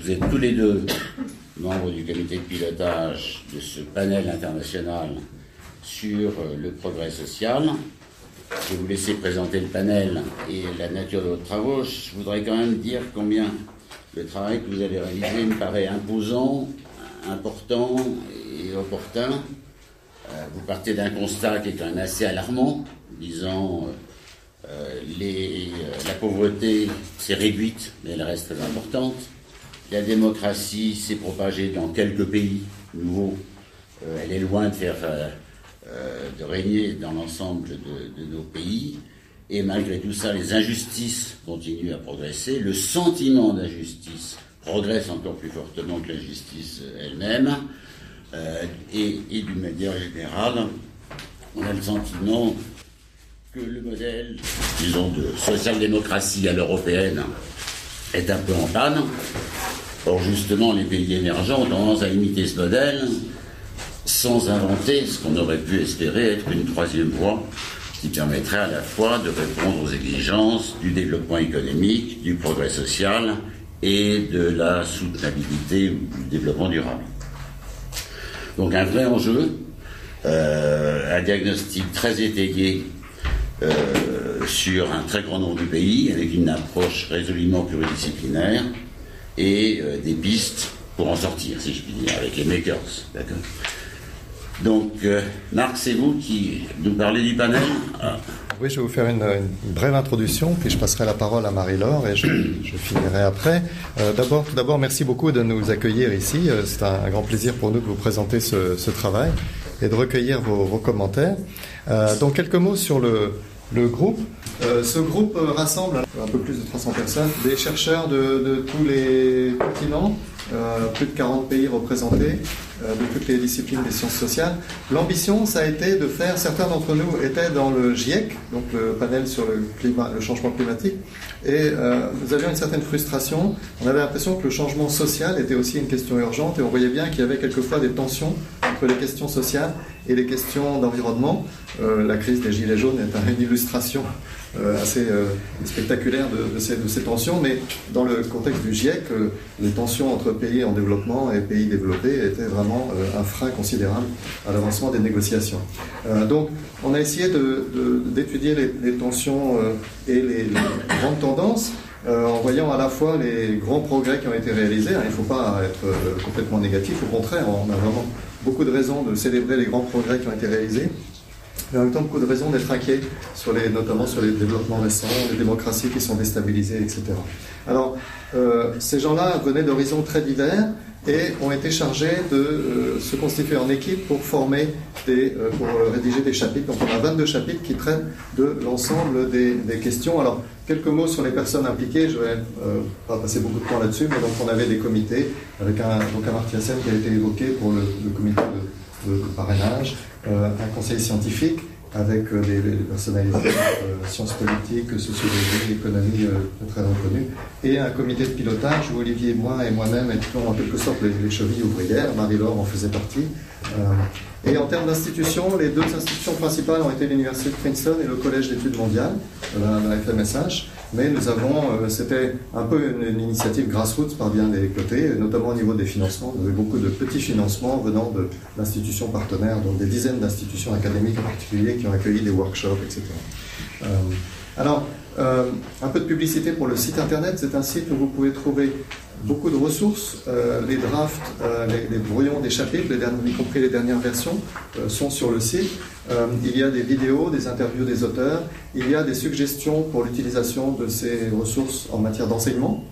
Vous êtes tous les deux membres du comité de pilotage de ce panel international sur euh, le progrès social. Je vais vous laisser présenter le panel et la nature de vos travaux. Je voudrais quand même dire combien le travail que vous avez réalisé me paraît imposant, important et opportun. Euh, vous partez d'un constat qui est quand même assez alarmant, disant euh, les, la pauvreté s'est réduite, mais elle reste importante. La démocratie s'est propagée dans quelques pays nouveaux. elle est loin de euh, de régner dans l'ensemble de, nos pays. Et malgré tout ça, les injustices continuent à progresser. Le sentiment d'injustice progresse encore plus fortement que l'injustice elle-même. Euh, et, d'une manière générale, on a le sentiment que le modèle, disons, de social-démocratie à l'européenne est un peu en panne. Or, justement, les pays émergents ont tendance à imiter ce modèle sans inventer ce qu'on aurait pu espérer être une troisième voie qui permettrait à la fois de répondre aux exigences du développement économique, du progrès social et de la soutenabilité ou du développement durable. Donc un vrai enjeu, euh, un diagnostic très étayé euh, sur un très grand nombre de pays, avec une approche résolument pluridisciplinaire et euh, des pistes pour en sortir, si je puis dire, avec les makers. D'accord donc, euh, Marc, c'est vous qui nous parlez du panel ah. Oui, je vais vous faire une, brève introduction, puis je passerai la parole à Marie-Laure et je, finirai après. Euh, d'abord, d'abord, merci beaucoup de nous accueillir ici. Euh, c'est un, grand plaisir pour nous de vous présenter ce, travail et de recueillir vos, commentaires. donc, quelques mots sur le, groupe. ce groupe rassemble un peu plus de 300 personnes, des chercheurs de tous les continents, plus de 40 pays représentés, euh, de toutes les disciplines des sciences sociales. L'ambition, ça a été de faire, certains d'entre nous étaient dans le GIEC, donc le panel sur le, changement climatique, et euh, nous avions une certaine frustration. On avait l'impression que le changement social était aussi une question urgente, et on voyait bien qu'il y avait quelquefois des tensions entre les questions sociales et les questions d'environnement. Euh, la crise des Gilets jaunes est une illustration euh, assez euh, spectaculaire de, ces, tensions, mais dans le contexte du GIEC, euh, les tensions entre pays en développement et pays développés étaient vraiment un frein considérable à l'avancement des négociations. donc, on a essayé d'étudier les, tensions et les, grandes tendances. en voyant à la fois les grands progrès qui ont été réalisés. Hein, il ne faut pas être complètement négatif, au contraire, on a vraiment beaucoup de raisons de célébrer les grands progrès qui ont été réalisés mais en même temps beaucoup de raisons d'être inquiet, sur les, notamment sur les développements récents, les démocraties qui sont déstabilisées, etc. Alors, euh, ces gens-là venaient d'horizons très divers et ont été chargés de euh, se constituer en équipe pour former des, euh, pour rédiger des chapitres. Donc on a 22 chapitres qui traitent de l'ensemble des, questions. Alors quelques mots sur les personnes impliquées. Je vais pas passer beaucoup de temps là-dessus, mais donc on avait des comités avec un donc un qui a été évoqué pour le, comité de parrainage, euh, un conseil scientifique avec euh, des, personnalités euh, sciences politiques, sociologie, économie très reconnues, et un comité de pilotage où Olivier, moi et moi-même étions en quelque sorte les, chevilles ouvrières, Marie-Laure en faisait partie. Et en termes d'institutions, les deux institutions principales ont été l'Université de Princeton et le Collège d'études mondiales, la FMSH. Mais nous avons, euh, c'était un peu une, initiative grassroots par bien des côtés, notamment au niveau des financements. Nous avons beaucoup de petits financements venant d'institutions partenaires, donc des dizaines d'institutions académiques en particulier qui ont accueilli des workshops, etc. Euh, alors, euh, un peu de publicité pour le site internet. C'est un site où vous pouvez trouver beaucoup de ressources. Euh, les drafts, euh, les, brouillons des chapitres, y compris les dernières versions, sont sur le site. il y a des vidéos, des interviews des auteurs. Il y a des suggestions pour l'utilisation de ces ressources en matière d'enseignement.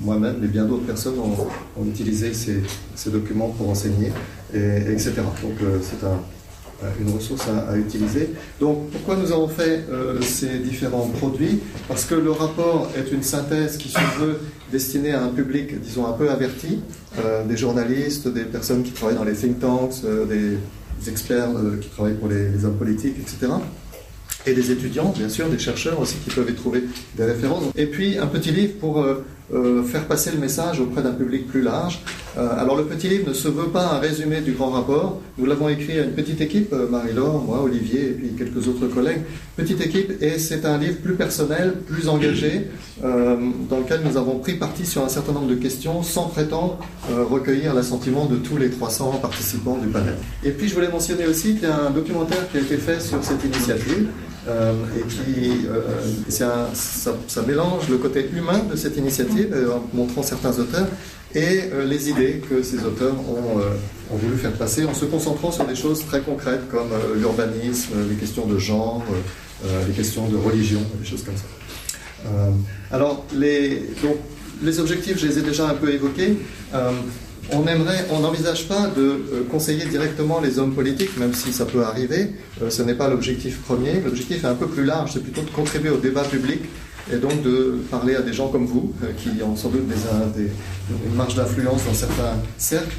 Moi-même et bien d'autres personnes ont, utilisé ces, documents pour enseigner, et, etc. Donc c'est un euh, une ressource à, utiliser. Donc pourquoi nous avons fait euh, ces différents produits? Parce que le rapport est une synthèse qui se veut destinée à un public, disons, un peu averti, euh, des journalistes, des personnes qui travaillent dans les think tanks, des, experts qui travaillent pour les, hommes politiques, etc et des étudiants, bien sûr, des chercheurs aussi qui peuvent y trouver des références. Et puis un petit livre pour euh, faire passer le message auprès d'un public plus large. Euh, alors le petit livre ne se veut pas un résumé du grand rapport. Nous l'avons écrit à une petite équipe, euh, Marie-Laure, moi, Olivier et puis quelques autres collègues. Petite équipe et c'est un livre plus personnel, plus engagé, dans lequel nous avons pris parti sur un certain nombre de questions sans prétendre recueillir l'assentiment de tous les 300 participants du panel. Et puis je voulais mentionner aussi qu'il y a un documentaire qui a été fait sur cette initiative. Euh, et qui euh, ça, mélange le côté humain de cette initiative euh, en montrant certains auteurs et les idées que ces auteurs ont, ont, voulu faire passer en se concentrant sur des choses très concrètes comme l'urbanisme, les questions de genre, les questions de religion, des choses comme ça. alors les, donc, les objectifs, je les ai déjà un peu évoqués on on n'envisage pas de euh, conseiller directement les hommes politiques, même si ça peut arriver. Euh, ce n'est pas l'objectif premier. L'objectif est un peu plus large, c'est plutôt de contribuer au débat public et donc de parler à des gens comme vous, euh, qui ont sans doute des, une marge d'influence dans certains cercles,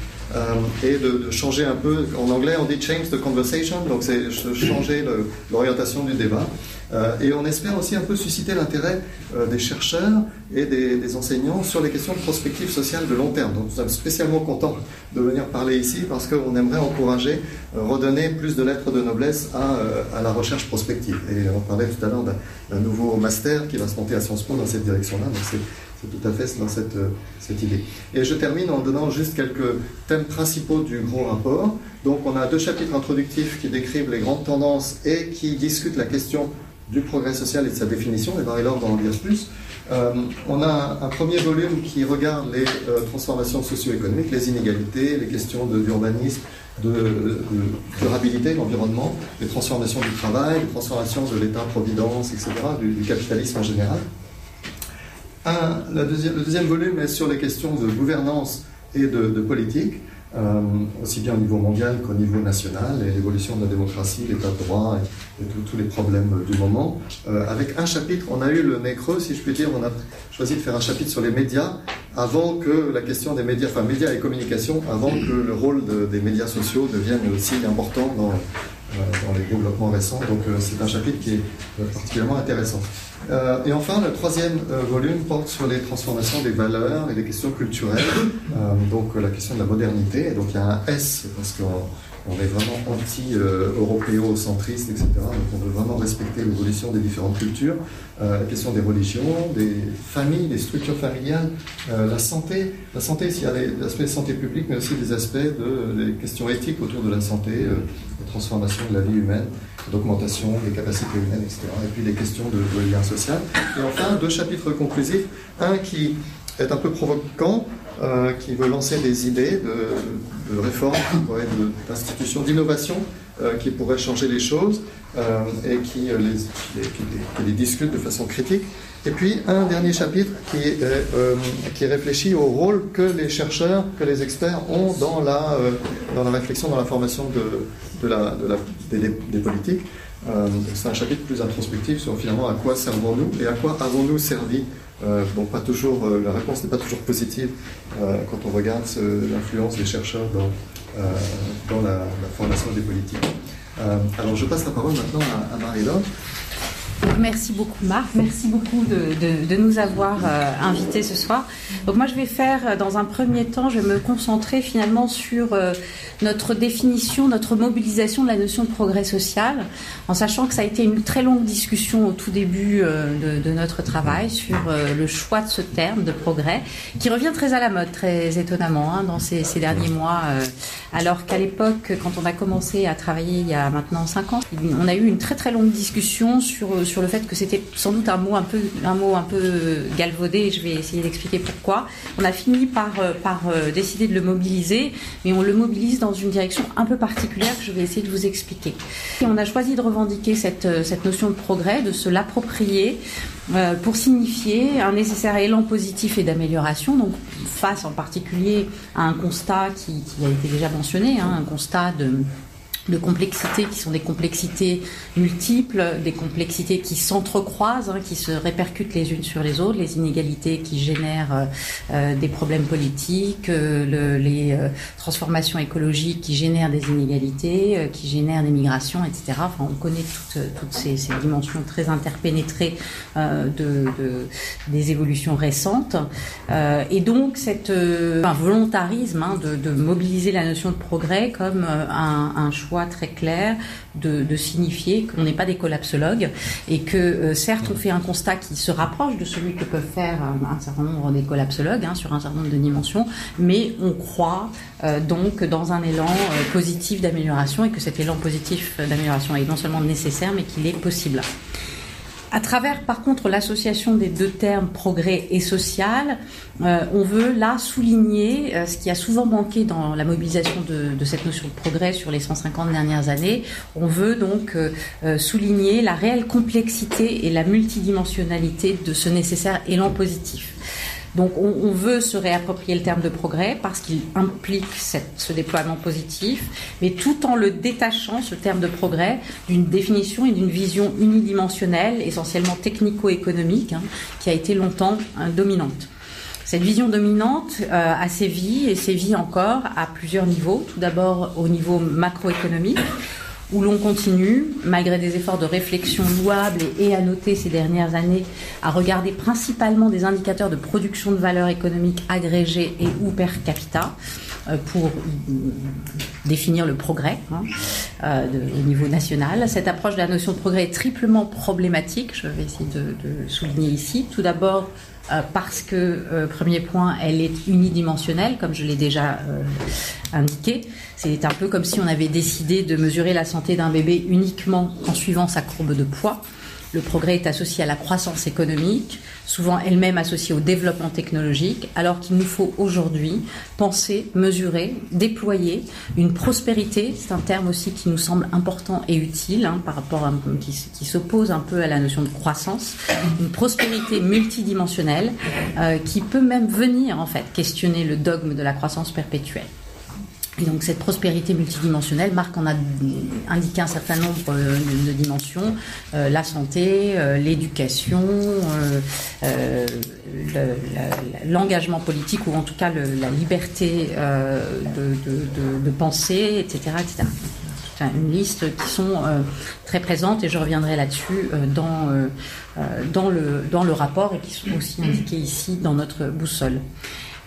et de, changer un peu. En anglais, on dit change the conversation, donc c'est changer l'orientation du débat. Euh, et on espère aussi un peu susciter l'intérêt euh, des chercheurs et des, enseignants sur les questions de prospective sociale de long terme. Donc nous sommes spécialement contents de venir parler ici parce qu'on aimerait encourager, euh, redonner plus de lettres de noblesse à, la recherche prospective. Et on parlait tout à l'heure d'un nouveau master qui va se monter à Sciences Po dans cette direction-là. Donc c'est tout à fait dans cette, cette, idée. Et je termine en donnant juste quelques thèmes principaux du gros rapport. Donc on a deux chapitres introductifs qui décrivent les grandes tendances et qui discutent la question du progrès social et de sa définition, et Marie-Laure va en plus. Euh, on a un, premier volume qui regarde les euh, transformations socio-économiques, les inégalités, les questions d'urbanisme, de, durabilité de l'environnement, les transformations du travail, les transformations de l'État-providence, etc., du, capitalisme en général. le deuxième volume est sur les questions de gouvernance et de politique. Euh, aussi bien au niveau mondial qu'au niveau national, et l'évolution de la démocratie, l'état de droit et, tous les problèmes du moment. Euh, avec un chapitre, on a eu le nez creux, si je puis dire, on a choisi de faire un chapitre sur les médias avant que la question des médias, enfin médias et communication, avant que le rôle des médias sociaux devienne aussi important dans, euh, dans les développements récents. Donc c'est un chapitre qui est particulièrement intéressant. Euh, et enfin, le troisième euh, volume porte sur les transformations des valeurs et des questions culturelles, euh, donc la question de la modernité. Et donc il y a un S, parce qu'on on est vraiment anti-européo-centriste, etc. Donc on veut vraiment respecter l'évolution des différentes cultures, euh, la question des religions, des familles, des structures familiales, euh, la santé. La santé, il y a de santé publique, mais aussi des aspects de des questions éthiques autour de la santé, euh, de transformation de la vie humaine, d'augmentation des capacités humaines, etc. Et puis des questions de, de lien social. Et enfin, deux chapitres conclusifs. Un qui est un peu provoquant, euh, qui veut lancer des idées de, de réforme, d'institutions, d'innovation euh, qui pourraient changer les choses euh, et qui les, les, discute de façon critique. Et puis un dernier chapitre qui, réfléchit au rôle que les chercheurs, que les experts ont dans la, réflexion, dans la formation des, politiques. c'est un chapitre plus introspectif sur finalement à quoi servons-nous et à quoi avons-nous servi euh, bon, pas toujours, euh, la réponse n'est pas toujours positive euh, quand on regarde l'influence des chercheurs dans, dans la, formation des politiques. alors je passe la parole maintenant à, à Marie-Laure. Merci beaucoup Marc, merci beaucoup de, nous avoir euh, invités ce soir. Donc moi je vais faire euh, dans un premier temps, je vais me concentrer finalement sur euh, notre définition, notre mobilisation de la notion de progrès social, en sachant que ça a été une très longue discussion au tout début de, notre travail sur le choix de ce terme de progrès, qui revient très à la mode, très étonnamment hein, dans ces, derniers mois, alors qu'à l'époque, quand on a commencé à travailler il y a maintenant cinq ans, on a eu une très très longue discussion sur sur le fait que c'était sans doute un mot un peu, un mot un peu galvaudé, et je vais essayer d'expliquer pourquoi. On a fini par, euh, par euh, décider de le mobiliser, mais on le mobilise dans une direction un peu particulière que je vais essayer de vous expliquer. Et on a choisi de revendiquer cette, euh, cette notion de progrès, de se l'approprier pour signifier un nécessaire élan positif et d'amélioration, donc face en particulier à un constat qui, a été déjà mentionné, hein, un constat de de complexités qui sont des complexités multiples, des complexités qui s'entrecroisent, hein, qui se répercutent les unes sur les autres, les inégalités qui génèrent euh, euh, des problèmes politiques, euh, les transformations écologiques qui génèrent des inégalités, qui génèrent des migrations, etc. Enfin, on connaît toutes, toutes ces, ces, dimensions très interpénétrées de, de, des évolutions récentes. et donc, cet un volontarisme hein, de, de, mobiliser la notion de progrès comme un, un choix très clair de, signifier qu'on n'est pas des collapsologues et que euh, certes on fait un constat qui se rapproche de celui que peuvent faire un, certain nombre des collapsologues hein, sur un certain nombre de dimensions, mais on croit euh, donc dans un élan euh, positif d'amélioration et que cet élan positif d'amélioration est non seulement nécessaire mais qu'il est possible. À travers, par contre, l'association des deux termes progrès et social, euh, on veut là souligner euh, ce qui a souvent manqué dans la mobilisation de, cette notion de progrès sur les 150 dernières années. On veut donc euh, souligner la réelle complexité et la multidimensionnalité de ce nécessaire élan positif. Donc on, veut se réapproprier le terme de progrès parce qu'il implique ce déploiement positif, mais tout en le détachant, ce terme de progrès, d'une définition et d'une vision unidimensionnelle, essentiellement technico-économique, hein, qui a été longtemps hein, dominante. Cette vision dominante euh, a sévi et sévit encore à plusieurs niveaux. Tout d'abord au niveau macroéconomique, où l'on continue, malgré des efforts de réflexion louables et, à noter ces dernières années, à regarder principalement des indicateurs de production de valeur économique agrégés et ou per capita euh, pour définir le progrès hein, euh, au niveau national. Cette approche de la notion de progrès est triplement problématique, je vais essayer de souligner ici. Tout d'abord, euh, parce que, euh, premier point, elle est unidimensionnelle, comme je l'ai déjà euh, indiqué. C'est un peu comme si on avait décidé de mesurer la santé d'un bébé uniquement en suivant sa courbe de poids. Le progrès est associé à la croissance économique, souvent elle-même associée au développement technologique, alors qu'il nous faut aujourd'hui penser, mesurer, déployer une prospérité. C'est un terme aussi qui nous semble important et utile hein, par rapport à qui, qui s'oppose un peu à la notion de croissance. Une prospérité multidimensionnelle euh, qui peut même venir en fait questionner le dogme de la croissance perpétuelle. Et donc cette prospérité multidimensionnelle, Marc en a indiqué un certain nombre euh, de, dimensions, euh, la santé, euh, l'éducation, l'engagement politique ou en tout cas la liberté de, penser, etc. etc. une liste qui sont très présentes et je reviendrai là-dessus dans, le rapport et qui sont aussi indiquées ici dans notre boussole.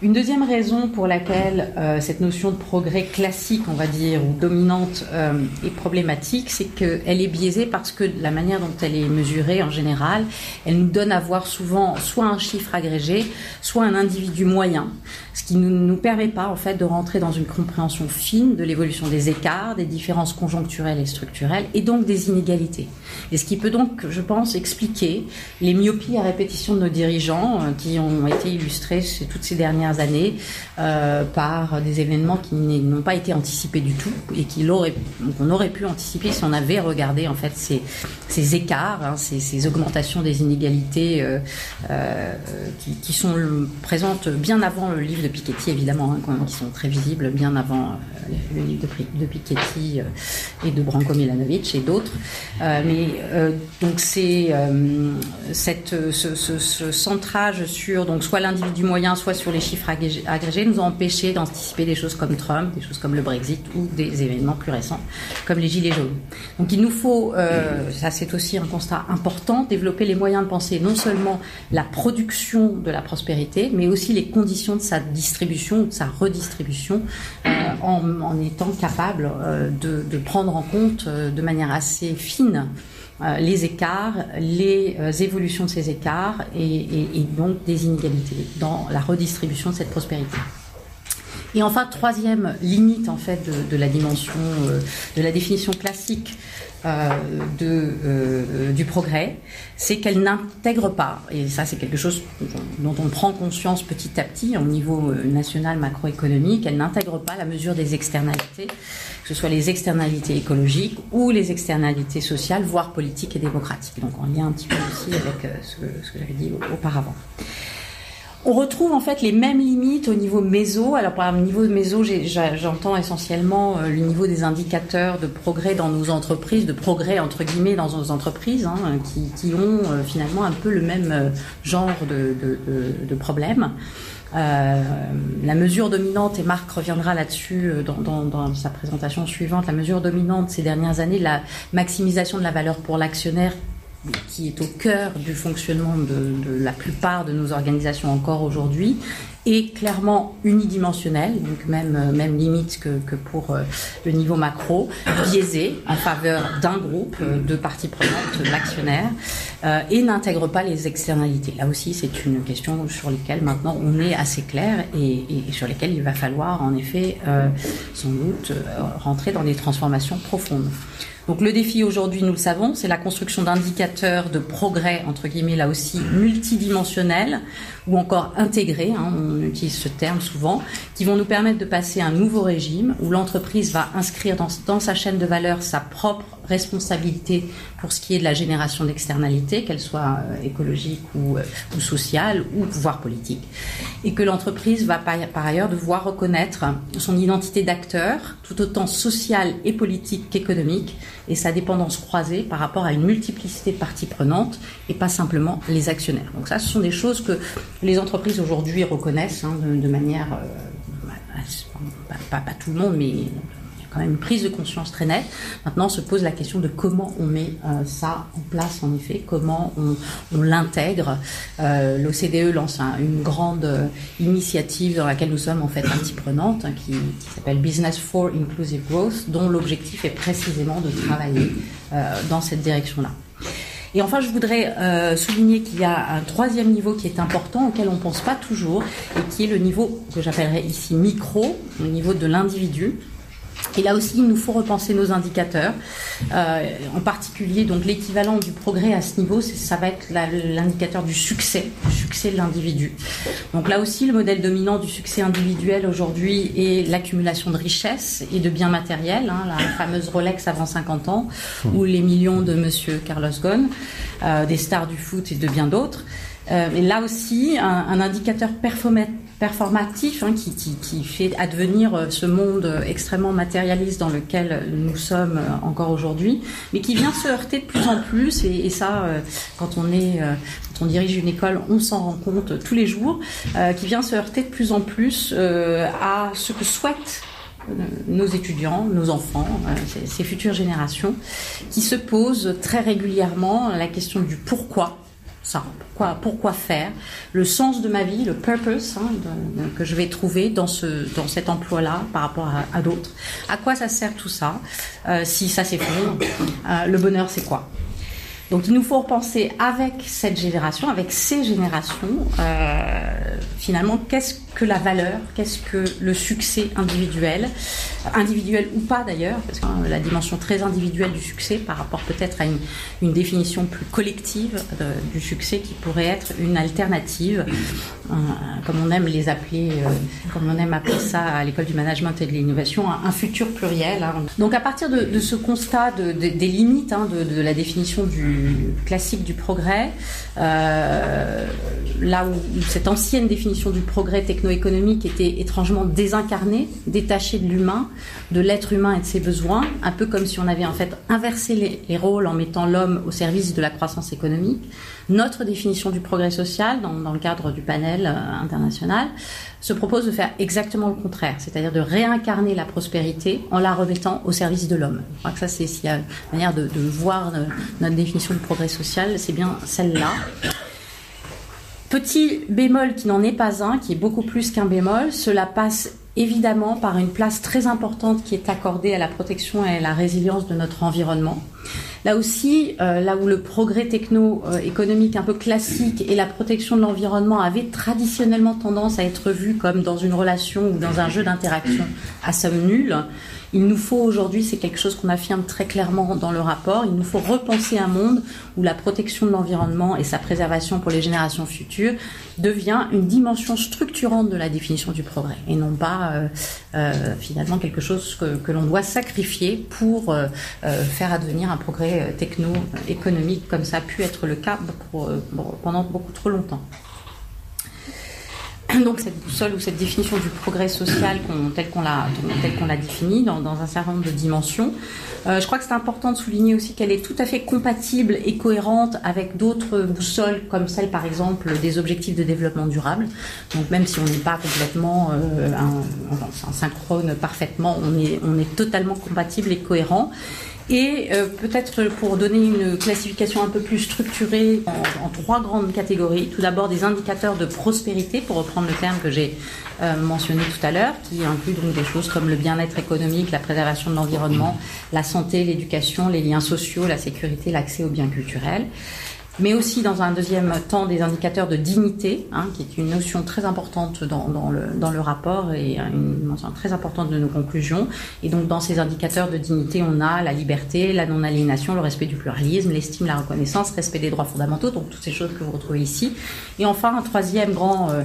Une deuxième raison pour laquelle euh, cette notion de progrès classique, on va dire, ou dominante, euh, est problématique, c'est qu'elle est biaisée parce que la manière dont elle est mesurée en général, elle nous donne à voir souvent soit un chiffre agrégé, soit un individu moyen, ce qui ne nous, permet pas en fait de rentrer dans une compréhension fine de l'évolution des écarts, des différences conjoncturelles et structurelles, et donc des inégalités. Et ce qui peut donc, je pense, expliquer les myopies à répétition de nos dirigeants euh, qui ont été illustrés toutes ces dernières années euh, par des événements qui n'ont pas été anticipés du tout et qu'on aurait, pu anticiper si on avait regardé en fait ces, écarts, hein, ces, augmentations des inégalités euh, qui, qui, sont présentes bien avant le livre de Piketty évidemment, hein, qui sont très visibles bien avant le livre de, Piketty et de Branko Milanovic et d'autres. mais donc c'est cette ce, ce, ce, centrage sur donc soit l'individu moyen, soit sur les chiffres agrégés nous ont empêché d'anticiper des choses comme Trump, des choses comme le Brexit ou des événements plus récents comme les Gilets jaunes. Donc il nous faut, euh, ça c'est aussi un constat important, développer les moyens de penser non seulement la production de la prospérité, mais aussi les conditions de sa distribution ou de sa redistribution euh, en, étant capable euh, de, prendre en compte de manière assez fine euh, les écarts, les euh, évolutions de ces écarts et, donc des inégalités dans la redistribution de cette prospérité. Et enfin, troisième limite en fait de, la dimension euh, de la définition classique euh, euh, du progrès, c'est qu'elle n'intègre pas, et ça c'est quelque chose dont on prend conscience petit à petit au niveau euh, national macroéconomique, elle n'intègre pas la mesure des externalités, que ce soit les externalités écologiques ou les externalités sociales, voire politiques et démocratiques. Donc en lien un petit peu aussi avec ce que j'avais dit auparavant. On retrouve en fait les mêmes limites au niveau méso. Alors par niveau méso, j'entends essentiellement euh, le niveau des indicateurs de progrès dans nos entreprises, de progrès entre guillemets dans nos entreprises, hein, qui, ont euh, finalement un peu le même euh, genre de, de, problèmes. la mesure dominante, et Marc reviendra là-dessus dans, dans, sa présentation suivante, la mesure dominante ces dernières années, la maximisation de la valeur pour l'actionnaire qui est au cœur du fonctionnement de, la plupart de nos organisations encore aujourd'hui, est clairement unidimensionnel, donc même, euh, même limite que, pour euh, le niveau macro, biaisé en faveur d'un groupe euh, de parties prenantes, l'actionnaire, et n'intègre pas les externalités. Là aussi, c'est une question sur laquelle maintenant on est assez clair et, sur lesquelles il va falloir en effet sans doute rentrer dans des transformations profondes. Donc le défi aujourd'hui, nous le savons, c'est la construction d'indicateurs de progrès, entre guillemets, là aussi, multidimensionnels ou encore intégrés, hein, on utilise ce terme souvent, qui vont nous permettre de passer à un nouveau régime où l'entreprise va inscrire dans, dans sa chaîne de valeur sa propre responsabilité pour ce qui est de la génération d'externalités, qu'elles soient euh, écologiques ou, euh, ou, sociales ou pouvoir politique. Et que l'entreprise va par, ailleurs devoir reconnaître son identité d'acteur, tout autant sociale et politique qu'économique, et sa dépendance croisée par rapport à une multiplicité de parties prenantes et pas simplement les actionnaires. Donc ça, ce sont des choses que les entreprises aujourd'hui reconnaissent hein, de, manière... Euh, pas, pas, tout le monde, mais une prise de conscience très nette. Maintenant, se pose la question de comment on met euh, ça en place, en effet, comment on, l'intègre. Euh, L'OCDE lance une grande euh, initiative dans laquelle nous sommes en fait partie prenante, hein, qui, s'appelle Business for Inclusive Growth, dont l'objectif est précisément de travailler dans cette direction-là. Et enfin, je voudrais souligner qu'il y a un troisième niveau qui est important, auquel on ne pense pas toujours, et qui est le niveau que j'appellerais ici micro, le niveau de l'individu. Et là aussi, il nous faut repenser nos indicateurs. Euh, en particulier, donc l'équivalent du progrès à ce niveau, ça va être l'indicateur du succès, du succès de l'individu. Donc là aussi, le modèle dominant du succès individuel aujourd'hui est l'accumulation de richesses et de biens matériels, hein, la fameuse Rolex avant 50 ans, ou les millions de Monsieur Carlos Ghosn, euh, des stars du foot et de bien d'autres. Euh, et là aussi, un, indicateur performatif hein, qui, qui, fait advenir euh, ce monde extrêmement matérialiste dans lequel nous sommes euh, encore aujourd'hui, mais qui vient se heurter de plus en plus, et, ça, euh, quand on est, quand on dirige une école, on s'en rend compte tous les jours, qui vient se heurter de plus en plus à ce que souhaitent nos étudiants, nos enfants, ces futures générations, qui se posent très régulièrement la question du pourquoi pourquoi faire, le sens de ma vie, le purpose hein, que je vais trouver dans, ce, dans cet emploi-là par rapport à, d'autres. À quoi ça sert tout ça? Euh, Si ça s'effondre, euh, le bonheur c'est quoi? Donc il nous faut repenser avec cette génération, avec ces générations, euh, finalement, qu'est-ce que la valeur, qu'est-ce que le succès individuel, individuel ou pas d'ailleurs, parce que la dimension très individuelle du succès par rapport peut-être à une, définition plus collective euh, du succès qui pourrait être une alternative, euh, comme on aime les appeler, euh, comme on aime appeler ça à l'école du management et de l'innovation, un, futur pluriel. Hein. Donc à partir de, ce constat de, des limites hein, de, la définition du classique du progrès, là où cette ancienne définition du progrès technologique économique était étrangement désincarné, détaché de l'humain, de l'être humain et de ses besoins, un peu comme si on avait en fait inversé les, rôles en mettant l'homme au service de la croissance économique. Notre définition du progrès social, dans, le cadre du panel euh, international, se propose de faire exactement le contraire, c'est-à-dire de réincarner la prospérité en la remettant au service de l'homme. Je crois que ça, c'est s'il y a une manière de, de voir euh, notre définition du progrès social, c'est bien celle-là. Petit bémol qui n'en est pas un, qui est beaucoup plus qu'un bémol, cela passe évidemment par une place très importante qui est accordée à la protection et à la résilience de notre environnement. Là aussi, euh, là où le progrès techno-économique un peu classique et la protection de l'environnement avaient traditionnellement tendance à être vus comme dans une relation ou dans un jeu d'interaction à somme nulle, il nous faut aujourd'hui, c'est quelque chose qu'on affirme très clairement dans le rapport, il nous faut repenser un monde où la protection de l'environnement et sa préservation pour les générations futures devient une dimension structurante de la définition du progrès et non pas euh, euh, finalement quelque chose que, l'on doit sacrifier pour euh, faire advenir un progrès techno-économique comme ça a pu être le cas pendant beaucoup trop longtemps. donc cette boussole ou cette définition du progrès social telle qu'on l'a définie dans, un certain nombre de dimensions. Euh, je crois que c'est important de souligner aussi qu'elle est tout à fait compatible et cohérente avec d'autres boussoles comme celle par exemple des objectifs de développement durable. Donc même si on n'est pas complètement euh, synchrone parfaitement, on est, on est totalement compatible et cohérent. Et euh, peut-être pour donner une classification un peu plus structurée en, trois grandes catégories. Tout d'abord des indicateurs de prospérité, pour reprendre le terme que j'ai euh, mentionné tout à l'heure, qui inclut donc des choses comme le bien-être économique, la préservation de l'environnement, la santé, l'éducation, les liens sociaux, la sécurité, l'accès aux biens culturels mais aussi dans un deuxième temps des indicateurs de dignité, hein, qui est une notion très importante dans, dans, le, dans, le, rapport et une mention très importante de nos conclusions. Et donc dans ces indicateurs de dignité, on a la liberté, la non-aliénation, le respect du pluralisme, l'estime, la reconnaissance, respect des droits fondamentaux, donc toutes ces choses que vous retrouvez ici. Et enfin, un troisième grand euh,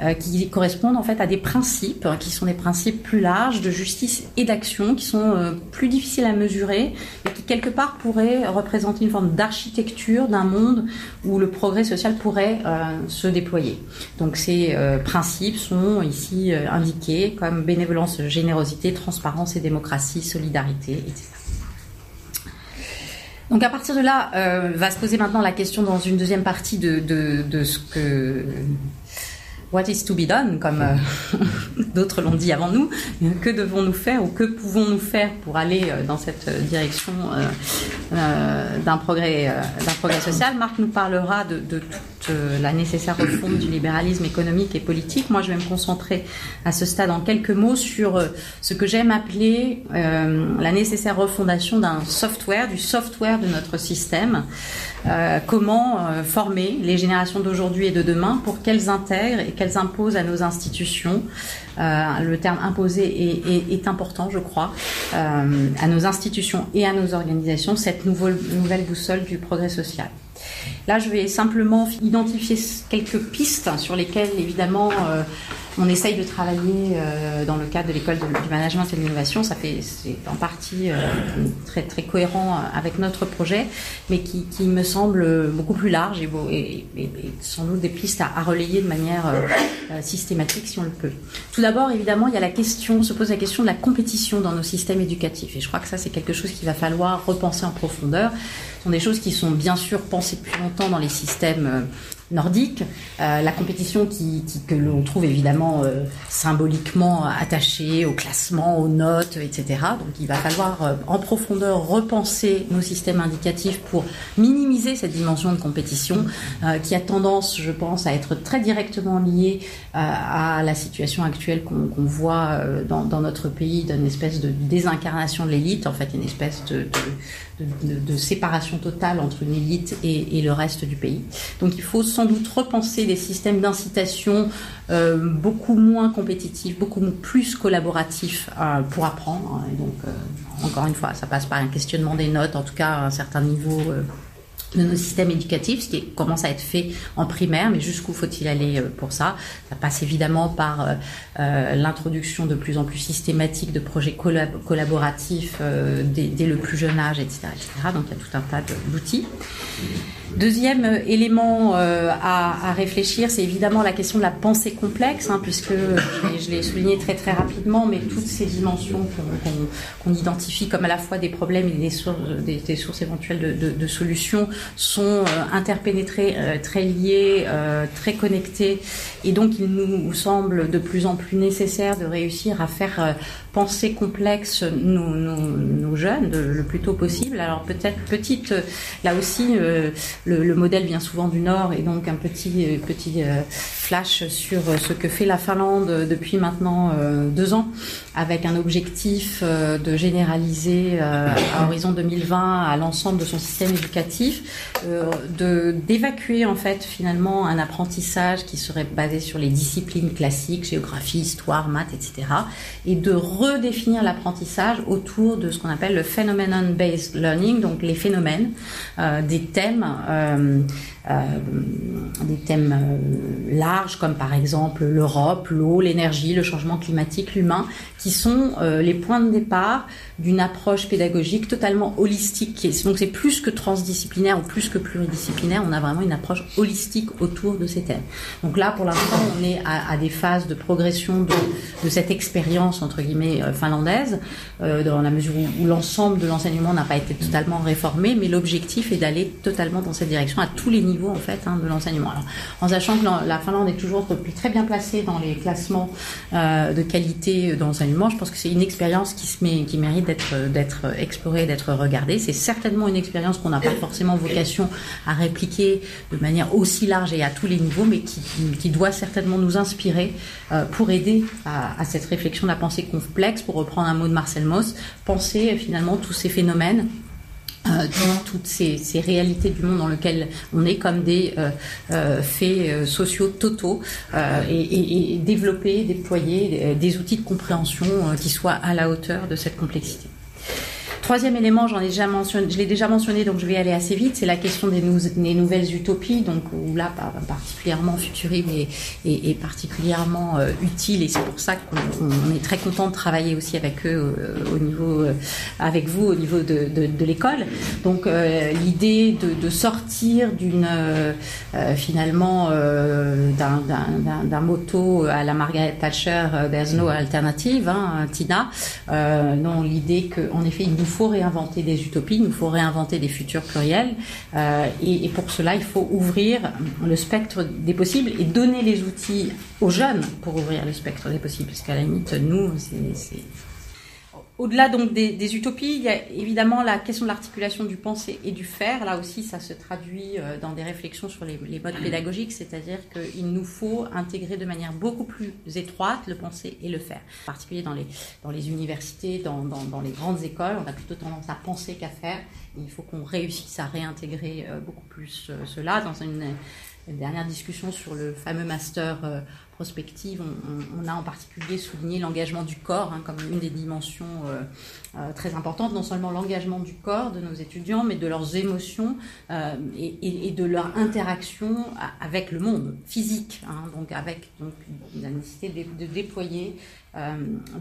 euh, qui correspondent en fait à des principes qui sont des principes plus larges de justice et d'action qui sont euh, plus difficiles à mesurer et qui quelque part pourraient représenter une forme d'architecture d'un monde où le progrès social pourrait euh, se déployer. Donc ces principes sont ici indiqués comme bénévolence, générosité, transparence et démocratie, solidarité, etc. Donc à partir de là, va se poser maintenant la question dans une deuxième partie de ce que what is to be done, comme euh, d'autres l'ont dit avant nous, que devons-nous faire ou que pouvons-nous faire pour aller euh, dans cette direction euh, d'un progrès, d'un progrès social? Marc nous parlera de toute la nécessaire refonte du libéralisme économique et politique. Moi, je vais me concentrer à ce stade en quelques mots sur ce que j'aime appeler la nécessaire refondation d'un software, du software de notre système. Euh, comment euh, former les générations d'aujourd'hui et de demain pour qu'elles intègrent et qu'elles imposent à nos institutions, euh, le terme imposer est, important je crois, à nos institutions et à nos organisations, cette nouvelle boussole du progrès social. Là, je vais simplement identifier quelques pistes sur lesquelles, évidemment, on essaye de travailler euh, dans le cadre de l'école du management et de l'innovation. Ça fait c'est en partie euh, très très cohérent avec notre projet, mais qui, me semble beaucoup plus large et, sans doute des pistes à, relayer de manière euh, systématique si on le peut. Tout d'abord, évidemment, il y a la question, se pose la question de la compétition dans nos systèmes éducatifs, et je crois que ça c'est quelque chose qu'il va falloir repenser en profondeur. Ce sont des choses qui sont bien sûr pensées depuis longtemps dans les systèmes nordique, euh, la compétition qui, que l'on trouve évidemment euh, symboliquement attachée au classement, aux notes, etc. Donc il va falloir euh, en profondeur repenser nos systèmes indicatifs pour minimiser cette dimension de compétition qui a tendance, je pense, à être très directement liée à la situation actuelle qu'on voit dans, notre pays d'une espèce de désincarnation de l'élite, en fait une espèce de, séparation totale entre une élite et, et, le reste du pays. Donc il faut sans doute repenser des systèmes d'incitation euh, beaucoup moins compétitifs, beaucoup plus collaboratifs euh, pour apprendre. Et donc, euh, encore une fois, ça passe par un questionnement des notes, en tout cas à un certain niveau de nos systèmes éducatifs, ce qui commence à être fait en primaire, mais jusqu'où faut-il aller euh, pour ça? Ça passe évidemment par euh, euh, l'introduction de plus en plus systématique de projets collaboratifs dès, le plus jeune âge, etc., etc. Donc il y a tout un tas d'outils. Deuxième élément à, réfléchir, c'est évidemment la question de la pensée complexe, hein, puisque je l'ai souligné très très rapidement, mais toutes ces dimensions qu'on identifie comme à la fois des problèmes et des sources, éventuelles de solutions sont euh, interpénétrés, euh, très liés, euh, très connectés. Et donc, il nous semble de plus en plus nécessaire de réussir à faire penser complexe nos, nos, jeunes le plus tôt possible. Alors peut-être petite, là aussi, le, modèle vient souvent du Nord et donc un petit petit flash sur ce que fait la Finlande depuis maintenant deux ans, avec un objectif de généraliser à horizon 2020 à l'ensemble de son système éducatif euh, d'évacuer en fait finalement un apprentissage qui serait basé sur les disciplines classiques, géographie, histoire, maths, etc. et de redéfinir l'apprentissage autour de ce qu'on appelle le phenomenon-based learning, donc les phénomènes, euh, des thèmes. Euh, des thèmes larges comme par exemple l'Europe, l'eau, l'énergie, le changement climatique, l'humain, qui sont les points de départ d'une approche pédagogique totalement holistique. Donc c'est plus que transdisciplinaire ou plus que pluridisciplinaire, on a vraiment une approche holistique autour de ces thèmes. Donc là, pour l'instant, on est à, des phases de progression de, cette expérience, entre guillemets, euh, finlandaise, euh, dans la mesure où, l'ensemble de l'enseignement n'a pas été totalement réformé, mais l'objectif est d'aller totalement dans cette direction à tous les niveaux, en fait, hein, de l'enseignement. En sachant que la, Finlande est toujours très bien placée dans les classements euh, de qualité d'enseignement, je pense que c'est une expérience qui, mérite d'être explorée, d'être regardée. C'est certainement une expérience qu'on n'a pas forcément vocation à répliquer de manière aussi large et à tous les niveaux, mais qui, doit certainement nous inspirer euh, pour aider à, cette réflexion de la pensée complexe, pour reprendre un mot de Marcel Mauss, penser finalement tous ces phénomènes euh, toutes ces, réalités du monde dans lequel on est comme des euh, faits sociaux totaux et, et, développer, déployer des outils de compréhension qui soient à la hauteur de cette complexité. Troisième élément, j'en ai déjà mentionné, je l'ai déjà mentionné, donc je vais aller assez vite, c'est la question des, nouvelles utopies, donc là particulièrement Futurib est, particulièrement euh, utile et c'est pour ça qu'on est très content de travailler aussi avec eux euh, au niveau, euh, avec vous au niveau de, l'école. Donc l'idée de, sortir d'une finalement d'un motto à la Margaret Thatcher, there's no alternative, hein, Tina, non l'idée qu'en effet il nous faut réinventer des utopies, il faut réinventer des futurs pluriels. Euh, et, pour cela, il faut ouvrir le spectre des possibles et donner les outils aux jeunes pour ouvrir le spectre des possibles. Parce qu'à la limite, nous, c'est au-delà donc des, utopies, il y a évidemment la question de l'articulation du penser et du faire. Là aussi, ça se traduit euh, dans des réflexions sur les, modes pédagogiques, c'est-à-dire qu'il nous faut intégrer de manière beaucoup plus étroite le penser et le faire. En particulier dans les, dans les universités, dans, dans, les grandes écoles, on a plutôt tendance à penser qu'à faire. il faut qu'on réussisse à réintégrer euh, beaucoup plus euh, cela dans une, une, dernière discussion sur le fameux master prospective, on, a en particulier souligné l'engagement du corps hein, comme une des dimensions euh, euh, très importantes, non seulement l'engagement du corps de nos étudiants, mais de leurs émotions euh, et, de leur interaction avec le monde physique, hein, donc avec donc, la nécessité de, déployer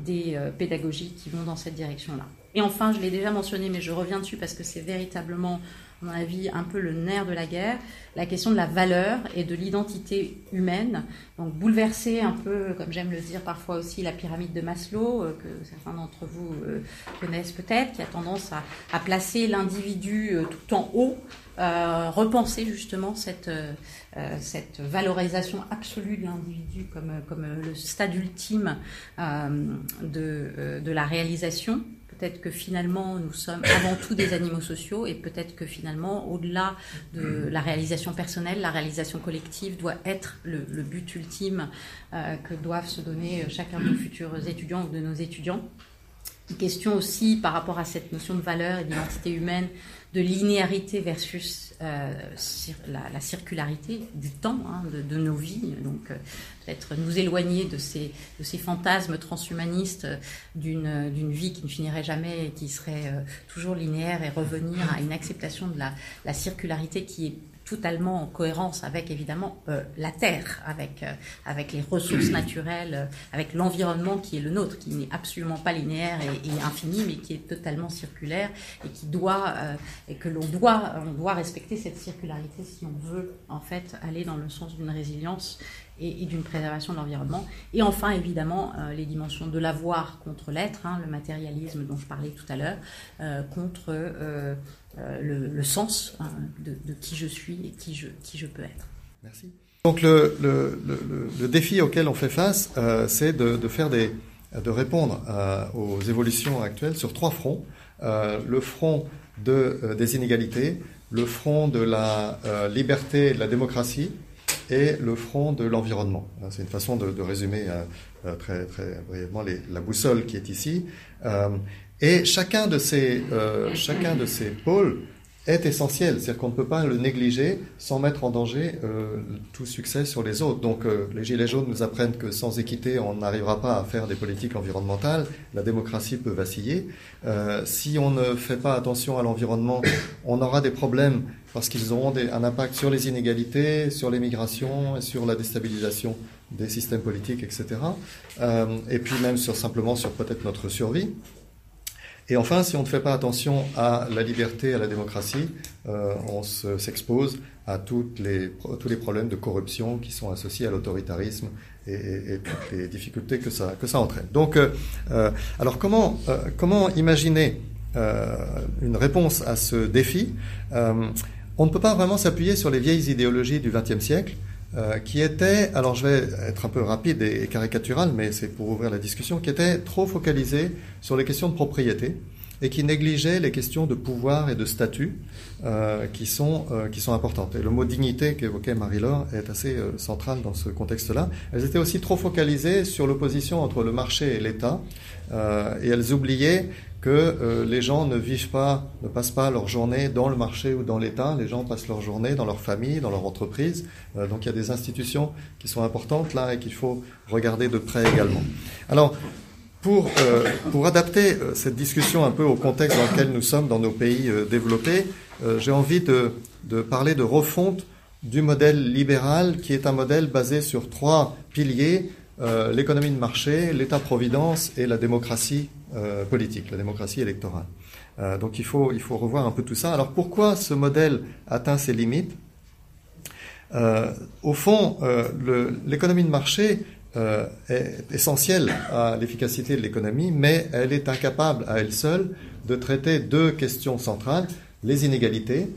des pédagogies qui vont dans cette direction-là. Et enfin, je l'ai déjà mentionné, mais je reviens dessus parce que c'est véritablement à mon avis, un peu le nerf de la guerre, la question de la valeur et de l'identité humaine. Donc bouleverser un peu, comme j'aime le dire parfois aussi, la pyramide de Maslow, euh, que certains d'entre vous euh, connaissent peut-être, qui a tendance à, placer l'individu euh, tout en haut, repenser justement cette, cette valorisation absolue de l'individu comme, comme le stade ultime de, de la réalisation peut-être que finalement nous sommes avant tout des animaux sociaux et peut-être que finalement au-delà de la réalisation personnelle, la réalisation collective doit être le, but ultime euh, que doivent se donner chacun de nos futurs étudiants ou de nos étudiants. Une question aussi par rapport à cette notion de valeur et d'identité humaine, de linéarité versus euh, la, circularité du temps hein, de, nos vies, donc euh, peut-être nous éloigner de ces, de ces fantasmes transhumanistes d'une vie qui ne finirait jamais et qui serait euh, toujours linéaire et revenir à une acceptation de la, la circularité qui est totalement en cohérence avec évidemment euh, la Terre, avec, euh, avec les ressources naturelles, euh, avec l'environnement qui est le nôtre, qui n'est absolument pas linéaire et, infini, mais qui est totalement circulaire et qui doit et que l'on doit on doit respecter cette circularité si on veut en fait aller dans le sens d'une résilience et, d'une préservation de l'environnement. Et enfin, évidemment, les dimensions de l'avoir contre l'être, hein, le matérialisme dont je parlais tout à l'heure, contre euh, le, sens hein, de, qui je suis et qui je, qui je peux être. Merci. Donc le, le, défi auquel on fait face, euh, c'est de, faire des, de répondre euh, aux évolutions actuelles sur trois fronts. le front de, des inégalités, le front de la liberté de la démocratie et le front de l'environnement. C'est une façon de, résumer très, très brièvement la boussole qui est ici. Et chacun de ces, euh, chacun de ces pôles est essentiel, c'est-à-dire qu'on ne peut pas le négliger sans mettre en danger euh, tout succès sur les autres. Donc euh, les Gilets jaunes nous apprennent que sans équité, on n'arrivera pas à faire des politiques environnementales, la démocratie peut vaciller. Euh, si on ne fait pas attention à l'environnement, on aura des problèmes parce qu'ils auront un impact sur les inégalités, sur les migrations, sur la déstabilisation des systèmes politiques, etc. et puis même sur simplement sur peut-être notre survie. Et enfin, si on ne fait pas attention à la liberté, à la démocratie, euh, on s'expose à les, tous les problèmes de corruption qui sont associés à l'autoritarisme et, toutes les difficultés que ça, que ça entraîne. Donc, euh, euh alors comment, comment imaginer une réponse à ce défi? On ne peut pas vraiment s'appuyer sur les vieilles idéologies du XXe siècle. Euh, qui était, alors je vais être un peu rapide et caricatural, mais c'est pour ouvrir la discussion, qui était trop focalisé sur les questions de propriété et qui négligeait les questions de pouvoir et de statut euh, qui, sont, euh, qui sont importantes. Et le mot dignité qu'évoquait Marie-Laure est assez euh, central dans ce contexte-là. Elles étaient aussi trop focalisées sur l'opposition entre le marché et l'État euh, et elles oubliaient que euh, les gens ne vivent pas, ne passent pas leur journée dans le marché ou dans l'État, les gens passent leur journée dans leur famille, dans leur entreprise. Euh, donc il y a des institutions qui sont importantes là et qu'il faut regarder de près également. Alors, pour, euh, pour adapter cette discussion un peu au contexte dans lequel nous sommes dans nos pays développés, j'ai envie de, de parler de refonte du modèle libéral qui est un modèle basé sur trois piliers, l'économie de marché, l'État-providence et la démocratie euh, politique, la démocratie électorale. Euh, donc il faut, il faut revoir un peu tout ça. Alors pourquoi ce modèle atteint ses limites? Euh, Au fond, l'économie de marché est essentielle à l'efficacité de l'économie, mais elle est incapable à elle seule de traiter deux questions centrales, les inégalités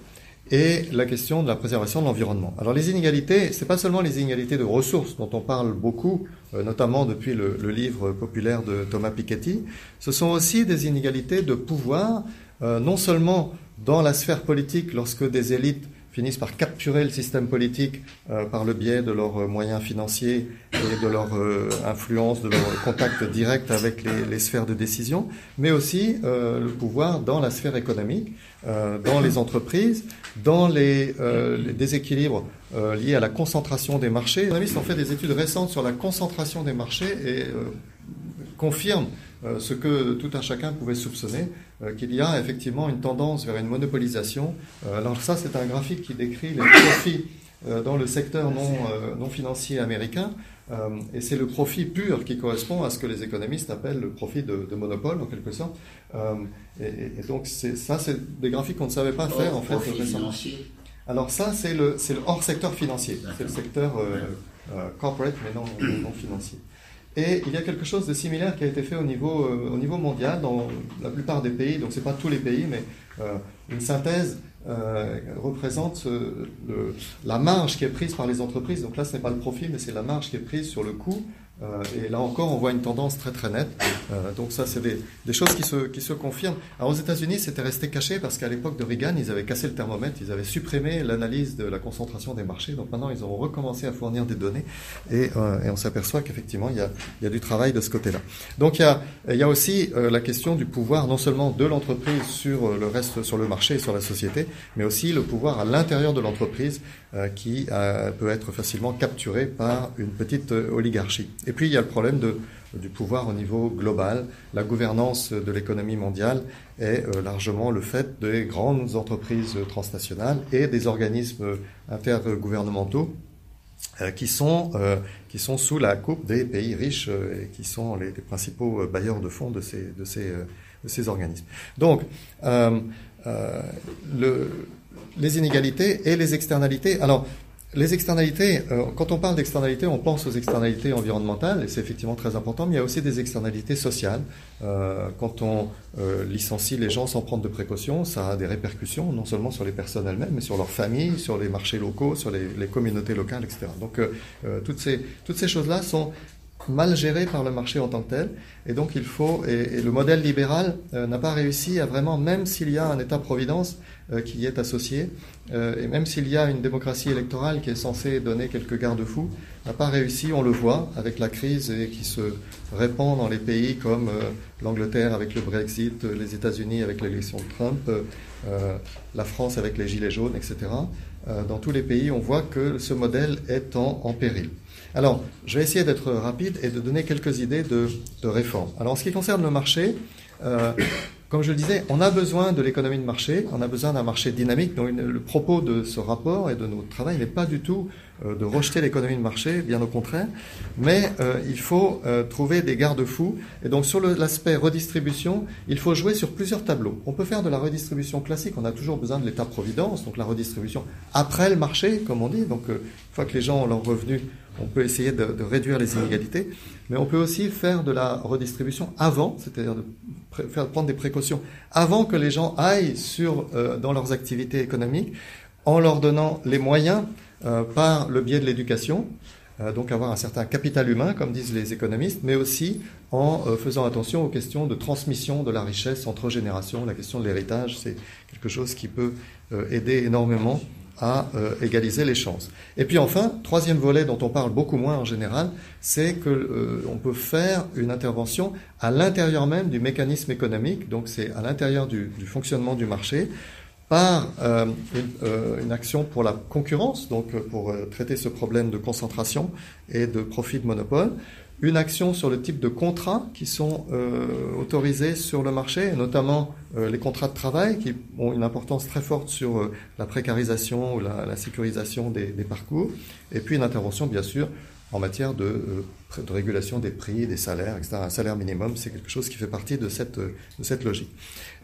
et la question de la préservation de l'environnement. Alors les inégalités, c'est pas seulement les inégalités de ressources dont on parle beaucoup, euh, notamment depuis le, livre populaire de Thomas Piketty, ce sont aussi des inégalités de pouvoir, euh, non seulement dans la sphère politique, lorsque des élites finissent par capturer le système politique euh, par le biais de leurs euh, moyens financiers et de leur euh, influence, de leur contact direct avec les, sphères de décision, mais aussi le pouvoir dans la sphère économique, dans les entreprises, dans les, les déséquilibres liés à la concentration des marchés. Les économistes ont fait des études récentes sur la concentration des marchés et confirment ce que tout un chacun pouvait soupçonner, qu'il y a effectivement une tendance vers une monopolisation. Euh, alors ça, c'est un graphique qui décrit les profits euh, dans le secteur non, non financier américain. et c'est le profit pur qui correspond à ce que les économistes appellent le profit de, de monopole, en quelque sorte. Et, et, donc ça, c'est des graphiques qu'on ne savait pas faire en fait récemment. Alors ça, c'est le, le hors secteur financier, c'est le secteur corporate mais non, non financier. Et il y a quelque chose de similaire qui a été fait au niveau, euh, mondial dans la plupart des pays, donc ce n'est pas tous les pays, mais euh, une synthèse euh, représente la marge qui est prise par les entreprises. Donc là, ce n'est pas le profit, mais c'est la marge qui est prise sur le coût et là encore, on voit une tendance très très nette. Euh, donc ça, c'est des, choses qui se, qui se confirment. Alors aux États-Unis, c'était resté caché parce qu'à l'époque de Reagan, ils avaient cassé le thermomètre, ils avaient supprimé l'analyse de la concentration des marchés. Donc maintenant, ils ont recommencé à fournir des données et, euh, et on s'aperçoit qu'effectivement, il y, a, il y a du travail de ce côté-là. Donc il y a, il y a aussi euh, la question du pouvoir, non seulement de l'entreprise sur le reste, sur le marché et sur la société, mais aussi le pouvoir à l'intérieur de l'entreprise euh, qui peut être facilement capturé par une petite oligarchie. Puis il y a le problème du pouvoir au niveau global. La gouvernance de l'économie mondiale est euh, largement le fait des grandes entreprises transnationales et des organismes intergouvernementaux euh, qui, sont, euh, qui sont sous la coupe des pays riches et qui sont les, principaux bailleurs de fonds de ces, de ces, de ces organismes. Donc, le, les inégalités et les externalités. Alors, les externalités, euh, quand on parle d'externalités, on pense aux externalités environnementales, et c'est effectivement très important, mais il y a aussi des externalités sociales. Euh, quand on euh, licencie les gens sans prendre de précautions, ça a des répercussions, non seulement sur les personnes elles-mêmes, mais sur leurs familles, sur les marchés locaux, sur les, communautés locales, etc. Donc toutes ces, toutes ces choses-là sont mal géré par le marché en tant que tel. Et donc il faut, et, le modèle libéral n'a pas réussi à vraiment, même s'il y a un État-providence qui y est associé, euh, et même s'il y a une démocratie électorale qui est censée donner quelques garde-fous, n'a pas réussi, on le voit, avec la crise et qui se répand dans les pays comme l'Angleterre avec le Brexit, les États-Unis avec l'élection de Trump, la France avec les Gilets jaunes, etc. dans tous les pays, on voit que ce modèle est en péril. Alors, je vais essayer d'être rapide et de donner quelques idées de, réforme. Alors, en ce qui concerne le marché, euh, comme je le disais, on a besoin de l'économie de marché, on a besoin d'un marché dynamique. Donc, le propos de ce rapport et de notre travail n'est pas du tout euh, de rejeter l'économie de marché, bien au contraire, mais euh, il faut trouver des garde-fous. Et donc, sur l'aspect redistribution, il faut jouer sur plusieurs tableaux. On peut faire de la redistribution classique, on a toujours besoin de l'État-providence, donc la redistribution après le marché, comme on dit. Donc, une fois que les gens ont leurs revenus, on peut essayer de, réduire les inégalités, mais on peut aussi faire de la redistribution avant, c'est-à-dire de faire, prendre des précautions avant que les gens aillent sur, euh, dans leurs activités économiques, en leur donnant les moyens euh, par le biais de l'éducation, euh, donc avoir un certain capital humain, comme disent les économistes, mais aussi en faisant attention aux questions de transmission de la richesse entre générations. La question de l'héritage, c'est quelque chose qui peut aider énormément à euh, égaliser les chances. Et puis enfin, troisième volet dont on parle beaucoup moins en général, c'est que euh, on peut faire une intervention à l'intérieur même du mécanisme économique, donc c'est à l'intérieur du, fonctionnement du marché, par euh, une, action pour la concurrence, donc pour traiter ce problème de concentration et de profit de monopole, une action sur le type de contrats qui sont euh, autorisés sur le marché, notamment euh, les contrats de travail qui ont une importance très forte sur euh, la précarisation ou la, sécurisation des, parcours, et puis une intervention bien sûr en matière de, régulation des prix, des salaires, etc. Un salaire minimum, c'est quelque chose qui fait partie de cette, de cette logique.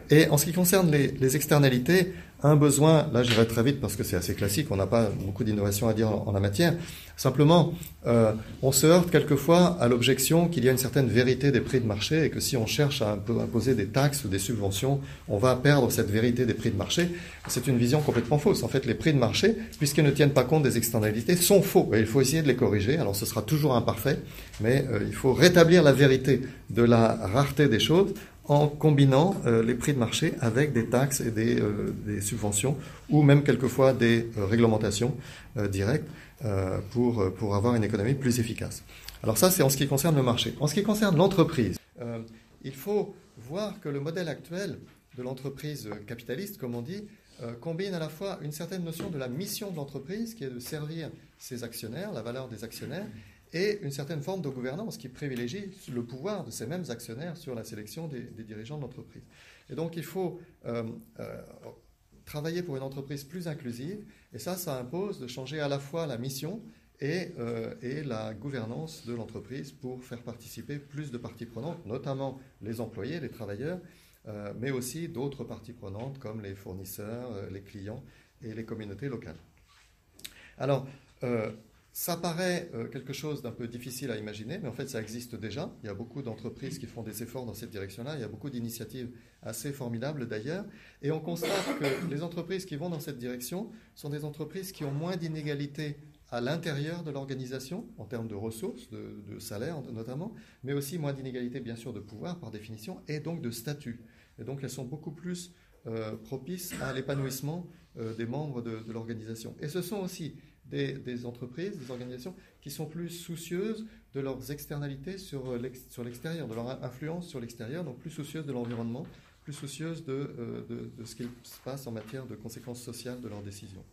Et en ce qui concerne les, les externalités, un besoin, là j'irai très vite parce que c'est assez classique, on n'a pas beaucoup d'innovation à dire en, la matière, simplement euh, on se heurte quelquefois à l'objection qu'il y a une certaine vérité des prix de marché et que si on cherche à imposer des taxes ou des subventions, on va perdre cette vérité des prix de marché. C'est une vision complètement fausse. En fait, les prix de marché, puisqu'ils ne tiennent pas compte des externalités, sont faux et il faut essayer de les corriger. Alors ce sera toujours imparfait, mais euh, il faut rétablir la vérité de la rareté des choses en combinant euh, les prix de marché avec des taxes et des, euh, subventions ou même quelquefois des euh, réglementations directes pour, pour avoir une économie plus efficace. Alors ça, c'est en ce qui concerne le marché. En ce qui concerne l'entreprise, il faut voir que le modèle actuel de l'entreprise capitaliste, comme on dit, combine à la fois une certaine notion de la mission de l'entreprise, qui est de servir ses actionnaires, la valeur des actionnaires, et une certaine forme de gouvernance qui privilégie le pouvoir de ces mêmes actionnaires sur la sélection des, dirigeants de l'entreprise. Et donc il faut euh, euh, travailler pour une entreprise plus inclusive, et ça, ça impose de changer à la fois la mission et, euh, et la gouvernance de l'entreprise pour faire participer plus de parties prenantes, notamment les employés, les travailleurs, mais aussi d'autres parties prenantes comme les fournisseurs, les clients et les communautés locales. Alors, ça paraît euh, quelque chose d'un peu difficile à imaginer, mais en fait ça existe déjà. Il y a beaucoup d'entreprises qui font des efforts dans cette direction-là. Il y a beaucoup d'initiatives assez formidables d'ailleurs. Et on constate que les entreprises qui vont dans cette direction sont des entreprises qui ont moins d'inégalités à l'intérieur de l'organisation, en termes de ressources, de, de salaire notamment, mais aussi moins d'inégalités bien sûr de pouvoir par définition, et donc de statut. Et donc elles sont beaucoup plus euh, propices à l'épanouissement euh, des membres de, de l'organisation. Et ce sont aussi des, entreprises, des organisations qui sont plus soucieuses de leurs externalités sur l'extérieur, de leur influence sur l'extérieur, donc plus soucieuses de l'environnement, plus soucieuses de, euh, ce qui se passe en matière de conséquences sociales de leurs décisions.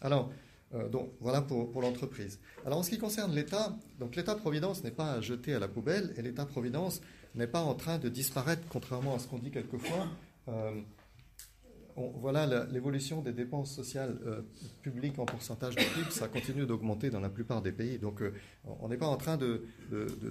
Alors, euh, donc voilà pour, l'entreprise. Alors en ce qui concerne l'État, donc l'État-providence n'est pas jeté à la poubelle et l'État-providence n'est pas en train de disparaître, contrairement à ce qu'on dit quelquefois. Euh, voilà l'évolution des dépenses sociales euh, publiques en pourcentage de PIB, ça continue d'augmenter dans la plupart des pays. Donc euh, on n'est pas en train de,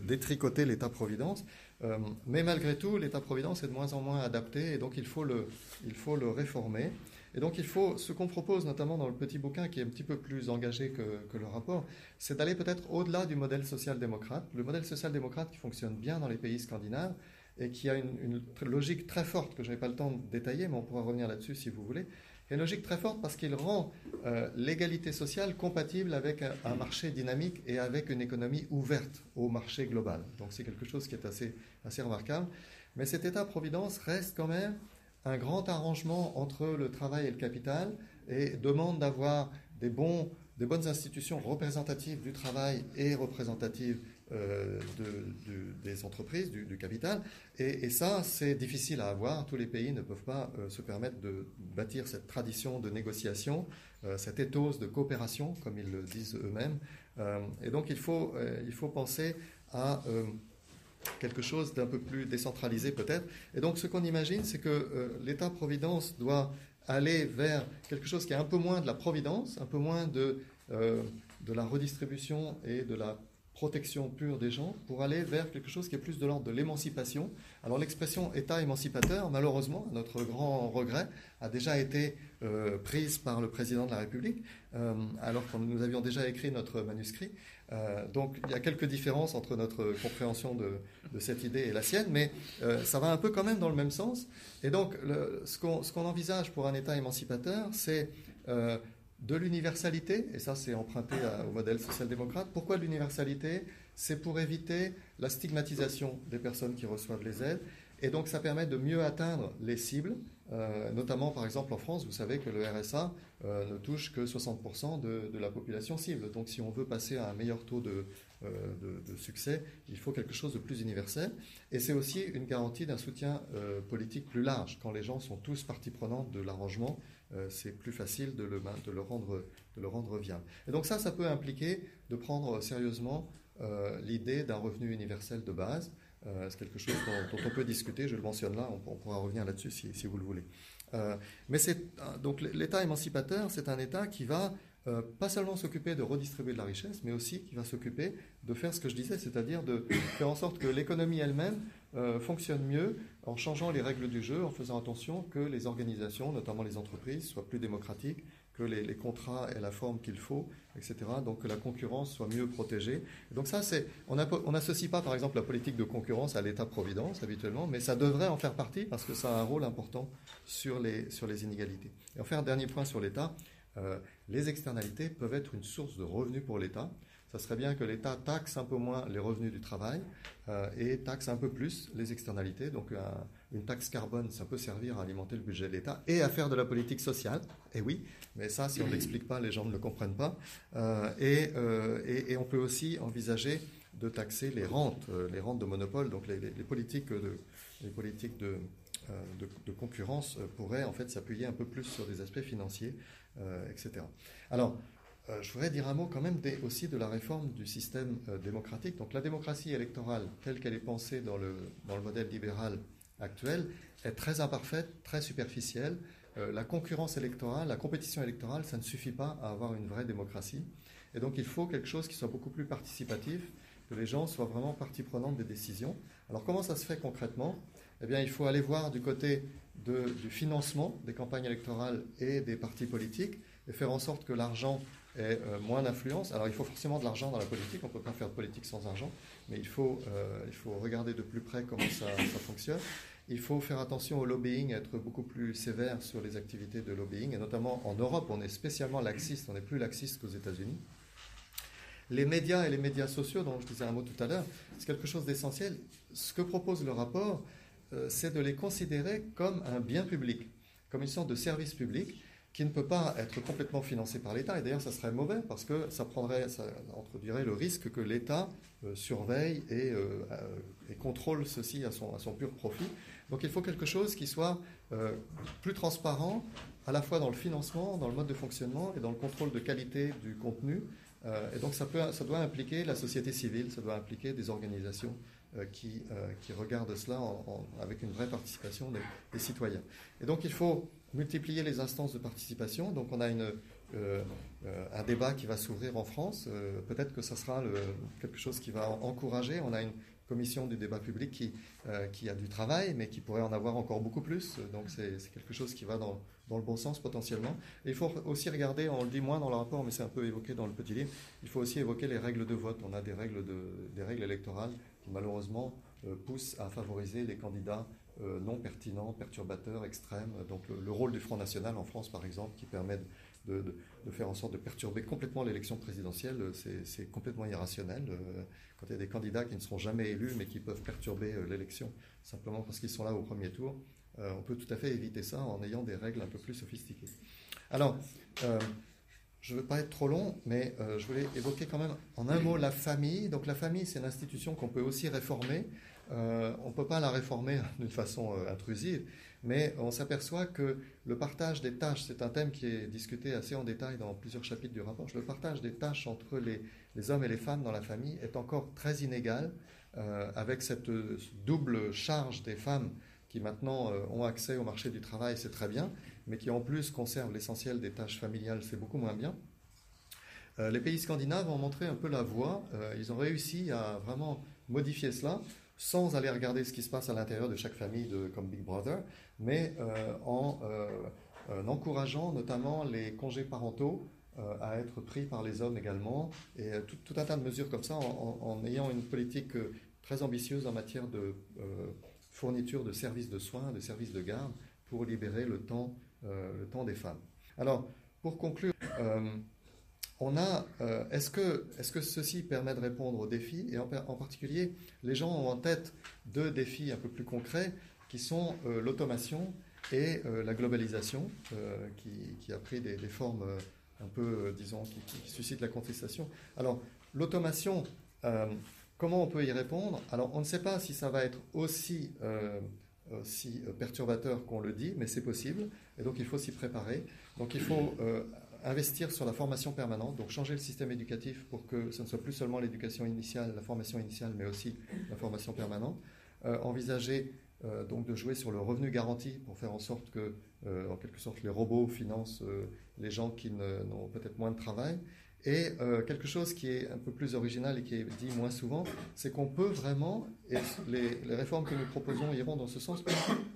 détricoter l'État-providence, euh, mais malgré tout, l'État-providence est de moins en moins adapté et donc il faut le, il faut le réformer. Et donc il faut, ce qu'on propose notamment dans le petit bouquin qui est un petit peu plus engagé que, que le rapport, c'est d'aller peut-être au-delà du modèle social-démocrate. Le modèle social-démocrate qui fonctionne bien dans les pays scandinaves, et qui a une, logique très forte que je n'ai pas le temps de détailler, mais on pourra revenir là-dessus si vous voulez, une logique très forte parce qu'il rend l'égalité sociale compatible avec un, marché dynamique et avec une économie ouverte au marché global. Donc c'est quelque chose qui est assez, assez remarquable. Mais cet État-providence reste quand même un grand arrangement entre le travail et le capital et demande d'avoir des, des bonnes institutions représentatives du travail et représentatives euh, de, des entreprises, du, capital. Et, ça, c'est difficile à avoir. Tous les pays ne peuvent pas euh, se permettre de bâtir cette tradition de négociation, euh, cette éthos de coopération, comme ils le disent eux-mêmes. et donc, il faut, il faut penser à quelque chose d'un peu plus décentralisé peut-être. Et donc ce qu'on imagine, c'est que l'État-providence doit aller vers quelque chose qui est un peu moins de la providence, un peu moins de, de la redistribution et de la protection pure des gens pour aller vers quelque chose qui est plus de l'ordre de l'émancipation. Alors l'expression État émancipateur, malheureusement, notre grand regret, a déjà été euh, prise par le président de la République, euh, alors que nous avions déjà écrit notre manuscrit. Euh, donc il y a quelques différences entre notre compréhension de, cette idée et la sienne, mais ça va un peu quand même dans le même sens. Et donc ce qu'on envisage pour un État émancipateur, c'est de l'universalité, et ça c'est emprunté au modèle social-démocrate. Pourquoi l'universalité? C'est pour éviter la stigmatisation des personnes qui reçoivent les aides et donc ça permet de mieux atteindre les cibles, euh, notamment par exemple en France, vous savez que le RSA euh, ne touche que 60% de, la population cible. Donc si on veut passer à un meilleur taux de, euh, de, de succès, il faut quelque chose de plus universel. Et c'est aussi une garantie d'un soutien politique plus large. Quand les gens sont tous partie prenante de l'arrangement, c'est plus facile de le, rendre, de le rendre viable. Et donc ça, ça peut impliquer de prendre sérieusement l'idée d'un revenu universel de base. Euh, c'est quelque chose dont, on peut discuter, je le mentionne là, on, pourra revenir là-dessus si, vous le voulez. Euh, mais c'est euh, donc l'État émancipateur, c'est un État qui va euh, pas seulement s'occuper de redistribuer de la richesse, mais aussi qui va s'occuper de faire ce que je disais, c'est-à-dire de faire en sorte que l'économie elle-même euh, fonctionne mieux en changeant les règles du jeu, en faisant attention que les organisations, notamment les entreprises, soient plus démocratiques, que les, contrats aient la forme qu'il faut, etc. Donc que la concurrence soit mieux protégée. donc ça, c'est on n'associe pas, par exemple, la politique de concurrence à l'État-providence habituellement, mais ça devrait en faire partie parce que ça a un rôle important sur les sur les inégalités. Et enfin, un dernier point sur l'État. Euh, les externalités peuvent être une source de revenus pour l'État. Ça serait bien que l'État taxe un peu moins les revenus du travail euh, et taxe un peu plus les externalités. Donc une taxe carbone, ça peut servir à alimenter le budget de l'État et à faire de la politique sociale. Et oui, mais ça, si on ne l'explique pas, les gens ne le comprennent pas. Euh, et, et, et, on peut aussi envisager de taxer les rentes, les rentes de monopole, donc les, les, les politiques de, les politiques de euh, de, concurrence euh, pourrait en fait s'appuyer un peu plus sur des aspects financiers, euh, etc. Alors, je voudrais dire un mot quand même aussi de la réforme du système démocratique. Donc la démocratie électorale telle qu'elle est pensée dans le, modèle libéral actuel est très imparfaite, très superficielle. la concurrence électorale, la compétition électorale, ça ne suffit pas à avoir une vraie démocratie. Et donc il faut quelque chose qui soit beaucoup plus participatif, que les gens soient vraiment partie prenante des décisions. Alors comment ça se fait concrètement? Eh bien, il faut aller voir du côté du financement des campagnes électorales et des partis politiques et faire en sorte que l'argent ait euh, moins d'influence. Alors, il faut forcément de l'argent dans la politique. On ne peut pas faire de politique sans argent, mais il faut, euh, il faut regarder de plus près comment ça, fonctionne. Il faut faire attention au lobbying, être beaucoup plus sévère sur les activités de lobbying, et notamment en Europe, on est spécialement laxiste, on est plus laxiste qu'aux États-Unis. Les médias et les médias sociaux, dont je disais un mot tout à l'heure, c'est quelque chose d'essentiel. Ce que propose le rapport, euh, c'est de les considérer comme un bien public, comme une sorte de service public qui ne peut pas être complètement financé par l'État. Et d'ailleurs, ça serait mauvais parce que ça prendrait, ça introduirait le risque que l'État euh, surveille et, euh, et, contrôle ceci à son, à son, pur profit. Donc il faut quelque chose qui soit euh, plus transparent, à la fois dans le financement, dans le mode de fonctionnement et dans le contrôle de qualité du contenu. Et donc ça, peut, ça doit impliquer la société civile, ça doit impliquer des organisations qui, qui regardent cela avec une vraie participation des, des citoyens. Et donc il faut multiplier les instances de participation. Donc on a euh, euh, un débat qui va s'ouvrir en France. Euh, peut-être que ça sera quelque chose qui va encourager. On a une commission du débat public qui, a du travail, mais qui pourrait en avoir encore beaucoup plus. Donc c'est quelque chose qui va dans, le bon sens potentiellement. Il faut aussi regarder, on le dit moins dans le rapport, mais c'est un peu évoqué dans le petit livre, il faut aussi évoquer les règles de vote. On a des règles, électorales qui malheureusement pousse à favoriser les candidats non pertinents, perturbateurs, extrêmes. Donc le, rôle du Front National en France, par exemple, qui permet de, faire en sorte de perturber complètement l'élection présidentielle, c'est complètement irrationnel. Quand il y a des candidats qui ne seront jamais élus, mais qui peuvent perturber l'élection simplement parce qu'ils sont là au premier tour, on peut tout à fait éviter ça en ayant des règles un peu plus sophistiquées. Alors, je ne veux pas être trop long, mais euh, je voulais évoquer quand même en un mot la famille. Donc la famille, c'est une institution qu'on peut aussi réformer. Euh, on ne peut pas la réformer d'une façon euh, intrusive, mais on s'aperçoit que le partage des tâches, c'est un thème qui est discuté assez en détail dans plusieurs chapitres du rapport. Le partage des tâches entre les, hommes et les femmes dans la famille est encore très inégal, avec cette double charge des femmes qui maintenant euh, ont accès au marché du travail, c'est très bien, mais qui en plus conservent l'essentiel des tâches familiales, c'est beaucoup moins bien. Euh, les pays scandinaves ont montré un peu la voie. Euh, ils ont réussi à vraiment modifier cela sans aller regarder ce qui se passe à l'intérieur de chaque famille comme Big Brother, mais en, encourageant notamment les congés parentaux à être pris par les hommes également, et tout, un tas de mesures comme ça, en, en ayant une politique très ambitieuse en matière de fourniture de services de soins, de services de garde, pour libérer le temps, euh, le temps des femmes. Alors, pour conclure, euh, on a, euh, est-ce que, est que ceci permet de répondre aux défis Et en, particulier, les gens ont en tête deux défis un peu plus concrets, qui sont l'automation et la globalisation, qui, a pris des, formes un peu, disons, qui, qui, suscitent la contestation. Alors, l'automation, Comment on peut y répondre? Alors, on ne sait pas si ça va être aussi, euh, aussi perturbateur qu'on le dit, mais c'est possible, et donc il faut s'y préparer. Donc, il faut euh, investir sur la formation permanente, donc changer le système éducatif pour que ce ne soit plus seulement l'éducation initiale, la formation initiale, mais aussi la formation permanente. Euh, envisager donc de jouer sur le revenu garanti pour faire en sorte que, en quelque sorte, les robots financent les gens qui n'ont peut-être moins de travail. Et euh, quelque chose qui est un peu plus original et qui est dit moins souvent, c'est qu'on peut vraiment, et les, les, réformes que nous proposons iront dans ce sens,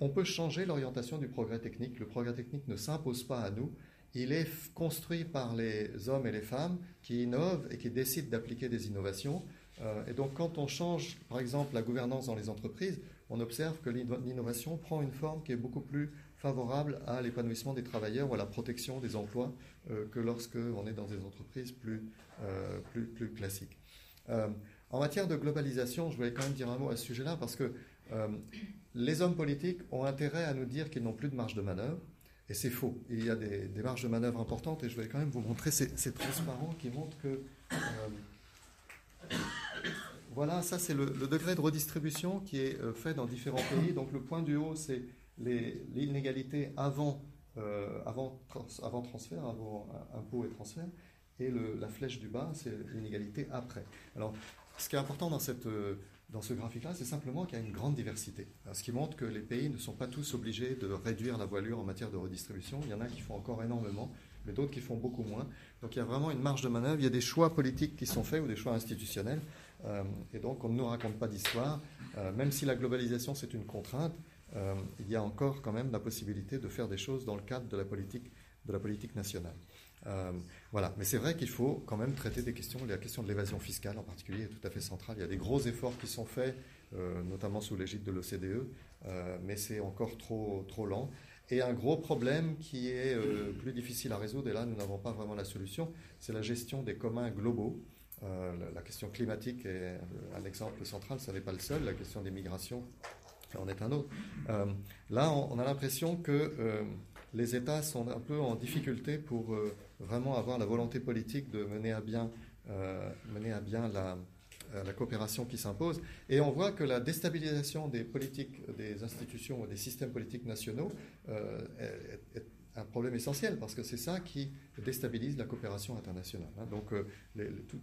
on peut changer l'orientation du progrès technique. Le progrès technique ne s'impose pas à nous, il est construit par les hommes et les femmes qui innovent et qui décident d'appliquer des innovations. Euh, et donc quand on change, par exemple, la gouvernance dans les entreprises, on observe que l'innovation prend une forme qui est beaucoup plus favorable à l'épanouissement des travailleurs ou à la protection des emplois euh, que lorsque on est dans des entreprises plus, euh, plus, classiques. En matière de globalisation, je voulais quand même dire un mot à ce sujet-là parce que les hommes politiques ont intérêt à nous dire qu'ils n'ont plus de marge de manœuvre. Et c'est faux. Il y a des, marges de manœuvre importantes et je vais quand même vous montrer ces, ces transparents qui montrent que voilà, ça c'est le, degré de redistribution qui est fait dans différents pays. Donc le point du haut, c'est l'inégalité avant, euh, avant, avant transfert, avant impôt et transfert, et la flèche du bas, c'est l'inégalité après. Alors, ce qui est important dans, cette, dans ce graphique-là, c'est simplement qu'il y a une grande diversité. Ce qui montre que les pays ne sont pas tous obligés de réduire la voilure en matière de redistribution. Il y en a qui font encore énormément, mais d'autres qui font beaucoup moins. Donc il y a vraiment une marge de manœuvre. Il y a des choix politiques qui sont faits ou des choix institutionnels. Euh, et donc on ne nous raconte pas d'histoire. Euh, même si la globalisation, c'est une contrainte, euh, il y a encore quand même la possibilité de faire des choses dans le cadre de la politique, de la politique nationale. Euh, voilà, mais c'est vrai qu'il faut quand même traiter des questions. La question de l'évasion fiscale en particulier est tout à fait centrale. Il y a des gros efforts qui sont faits, euh, notamment sous l'égide de l'OCDE, euh, mais c'est encore trop trop lent. Et un gros problème qui est plus difficile à résoudre, et là nous n'avons pas vraiment la solution, c'est la gestion des communs globaux. La, question climatique est un exemple central, ça n'est pas le seul. La question des migrations en est un autre. Là, on, a l'impression que les États sont un peu en difficulté pour euh, vraiment avoir la volonté politique de mener à bien, mener à bien la, la coopération qui s'impose. Et on voit que la déstabilisation des politiques, des institutions des systèmes politiques nationaux est, un problème essentiel parce que c'est ça qui déstabilise la coopération internationale. Hein. Donc euh,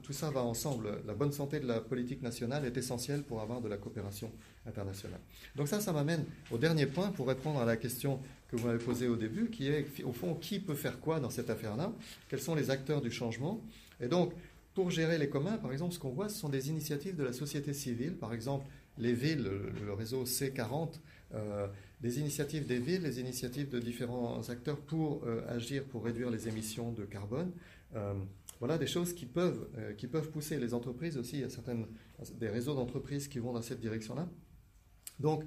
tout, ça va ensemble. La bonne santé de la politique nationale est essentielle pour avoir de la coopération internationale. Donc ça, ça m'amène au dernier point pour répondre à la question que vous m'avez posée au début, qui est au fond qui peut faire quoi dans cette affaire-là? Quels sont les acteurs du changement? Et donc pour gérer les communs, par exemple, ce qu'on voit, ce sont des initiatives de la société civile, par exemple les villes, le, réseau C40, euh, des initiatives des villes, les initiatives de différents acteurs pour euh, agir, pour réduire les émissions de carbone. Euh, voilà des choses qui peuvent, qui peuvent pousser les entreprises aussi. Il y a certaines, des réseaux d'entreprises qui vont dans cette direction-là. Donc,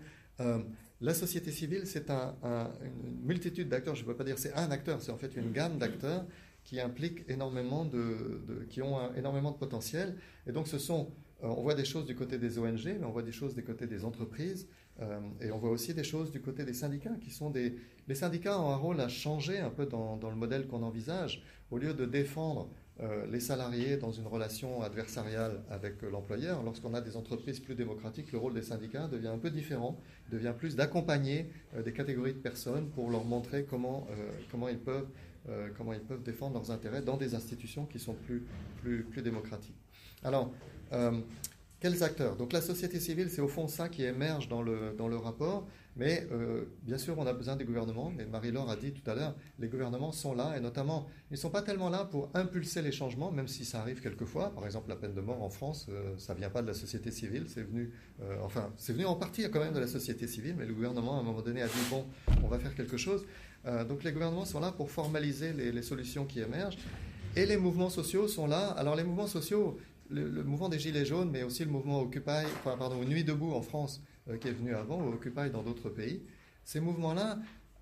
la société civile, c'est une multitude d'acteurs, je ne peux pas dire c'est un acteur, c'est en fait une gamme d'acteurs qui impliquent énormément de, qui ont énormément de potentiel. Et donc, ce sont, euh, on voit des choses du côté des ONG, mais on voit des choses du côté des entreprises, euh, et on voit aussi des choses du côté des syndicats, qui sont des, les syndicats ont un rôle à changer un peu dans le modèle qu'on envisage. Au lieu de défendre euh, les salariés dans une relation adversariale avec euh, l'employeur. Lorsqu'on a des entreprises plus démocratiques, le rôle des syndicats devient un peu différent, devient plus d'accompagner euh, des catégories de personnes pour leur montrer comment, comment, ils peuvent, comment ils peuvent défendre leurs intérêts dans des institutions qui sont plus, plus, plus démocratiques. Alors, quels acteurs? Donc la société civile, c'est au fond ça qui émerge dans le, dans le rapport. Mais euh, bien sûr, on a besoin des gouvernements. Et Marie-Laure a dit tout à l'heure, les gouvernements sont là. Et notamment, ils ne sont pas tellement là pour impulser les changements, même si ça arrive quelquefois. Par exemple, la peine de mort en France, euh, ça ne vient pas de la société civile. C'est venu, euh, enfin, c'est venu en partie quand même de la société civile. Mais le gouvernement, à un moment donné, a dit, bon, on va faire quelque chose. donc les gouvernements sont là pour formaliser les, solutions qui émergent. Et les mouvements sociaux sont là. Alors les mouvements sociaux, le, mouvement des Gilets jaunes, mais aussi le mouvement Occupy, pardon, Nuit debout en France, qui est venu avant, ou Occupy dans d'autres pays, ces mouvements-là,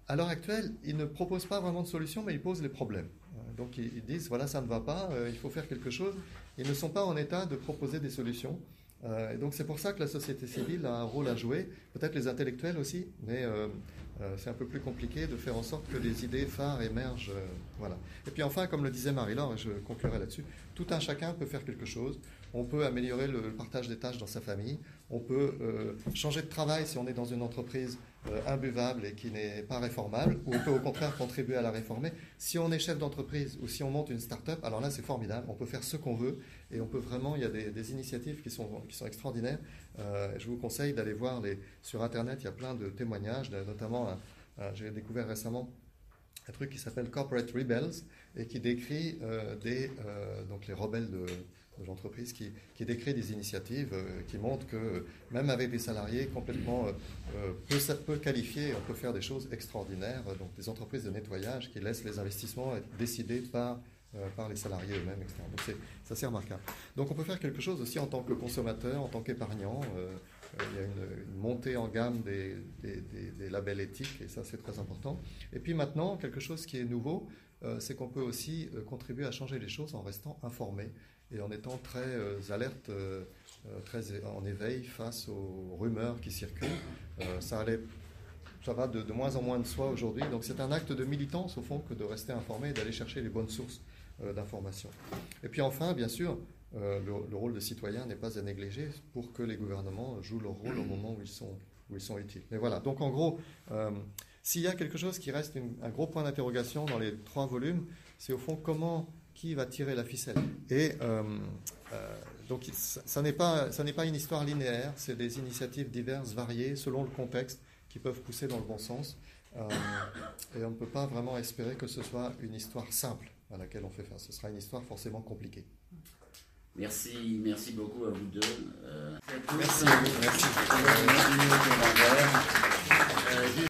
à l'heure actuelle, ils ne proposent pas vraiment de solution, mais ils posent les problèmes. Euh, donc ils, disent, voilà, ça ne va pas, euh, il faut faire quelque chose. Ils ne sont pas en état de proposer des solutions. Euh, et donc c'est pour ça que la société civile a un rôle à jouer, peut-être les intellectuels aussi, mais euh, euh, c'est un peu plus compliqué de faire en sorte que des idées phares émergent. voilà. Et puis enfin, comme le disait Marie-Laure, et je conclurai là-dessus, tout un chacun peut faire quelque chose. On peut améliorer le partage des tâches dans sa famille, on peut changer de travail si on est dans une entreprise imbuvable et qui n'est pas réformable, ou on peut au contraire contribuer à la réformer. Si on est chef d'entreprise ou si on monte une start-up, alors là c'est formidable, on peut faire ce qu'on veut et on peut vraiment, il y a des, initiatives qui sont extraordinaires. Euh, je vous conseille d'aller voir les, sur Internet, il y a plein de témoignages, notamment, j'ai découvert récemment un truc qui s'appelle Corporate Rebels et qui décrit euh, des, euh, donc les rebelles de, l'entreprise, qui, qui, décrit des initiatives qui montrent que même avec des salariés complètement peu, peu, qualifiés, on peut faire des choses extraordinaires. Donc des entreprises de nettoyage qui laissent les investissements être décidés par euh, par les salariés eux-mêmes, etc. Donc c'est, c'est remarquable. Donc on peut faire quelque chose aussi en tant que consommateur, en tant qu'épargnant. Euh, euh, il y a une, montée en gamme des, des, labels éthiques et ça c'est très important. Et puis maintenant, quelque chose qui est nouveau, c'est qu'on peut aussi contribuer à changer les choses en restant informé et en étant très alerte, très en éveil face aux rumeurs qui circulent. ça va de, moins en moins de soi aujourd'hui. Donc c'est un acte de militance au fond que de rester informé et d'aller chercher les bonnes sources euh, d'information. Et puis enfin, bien sûr, euh, le, rôle de citoyen n'est pas à négliger pour que les gouvernements jouent leur rôle au moment où ils sont, utiles. Mais voilà, donc en gros, euh, s'il y a quelque chose qui reste un gros point d'interrogation dans les trois volumes, c'est au fond comment, qui va tirer la ficelle. Et donc ça, n'est pas, ça n'est pas une histoire linéaire, c'est des initiatives diverses, variées, selon le contexte, qui peuvent pousser dans le bon sens. et on ne peut pas vraiment espérer que ce soit une histoire simple à laquelle on fait face. Ce sera une histoire forcément compliquée. Merci, merci beaucoup à vous deux. Euh, merci. merci. merci.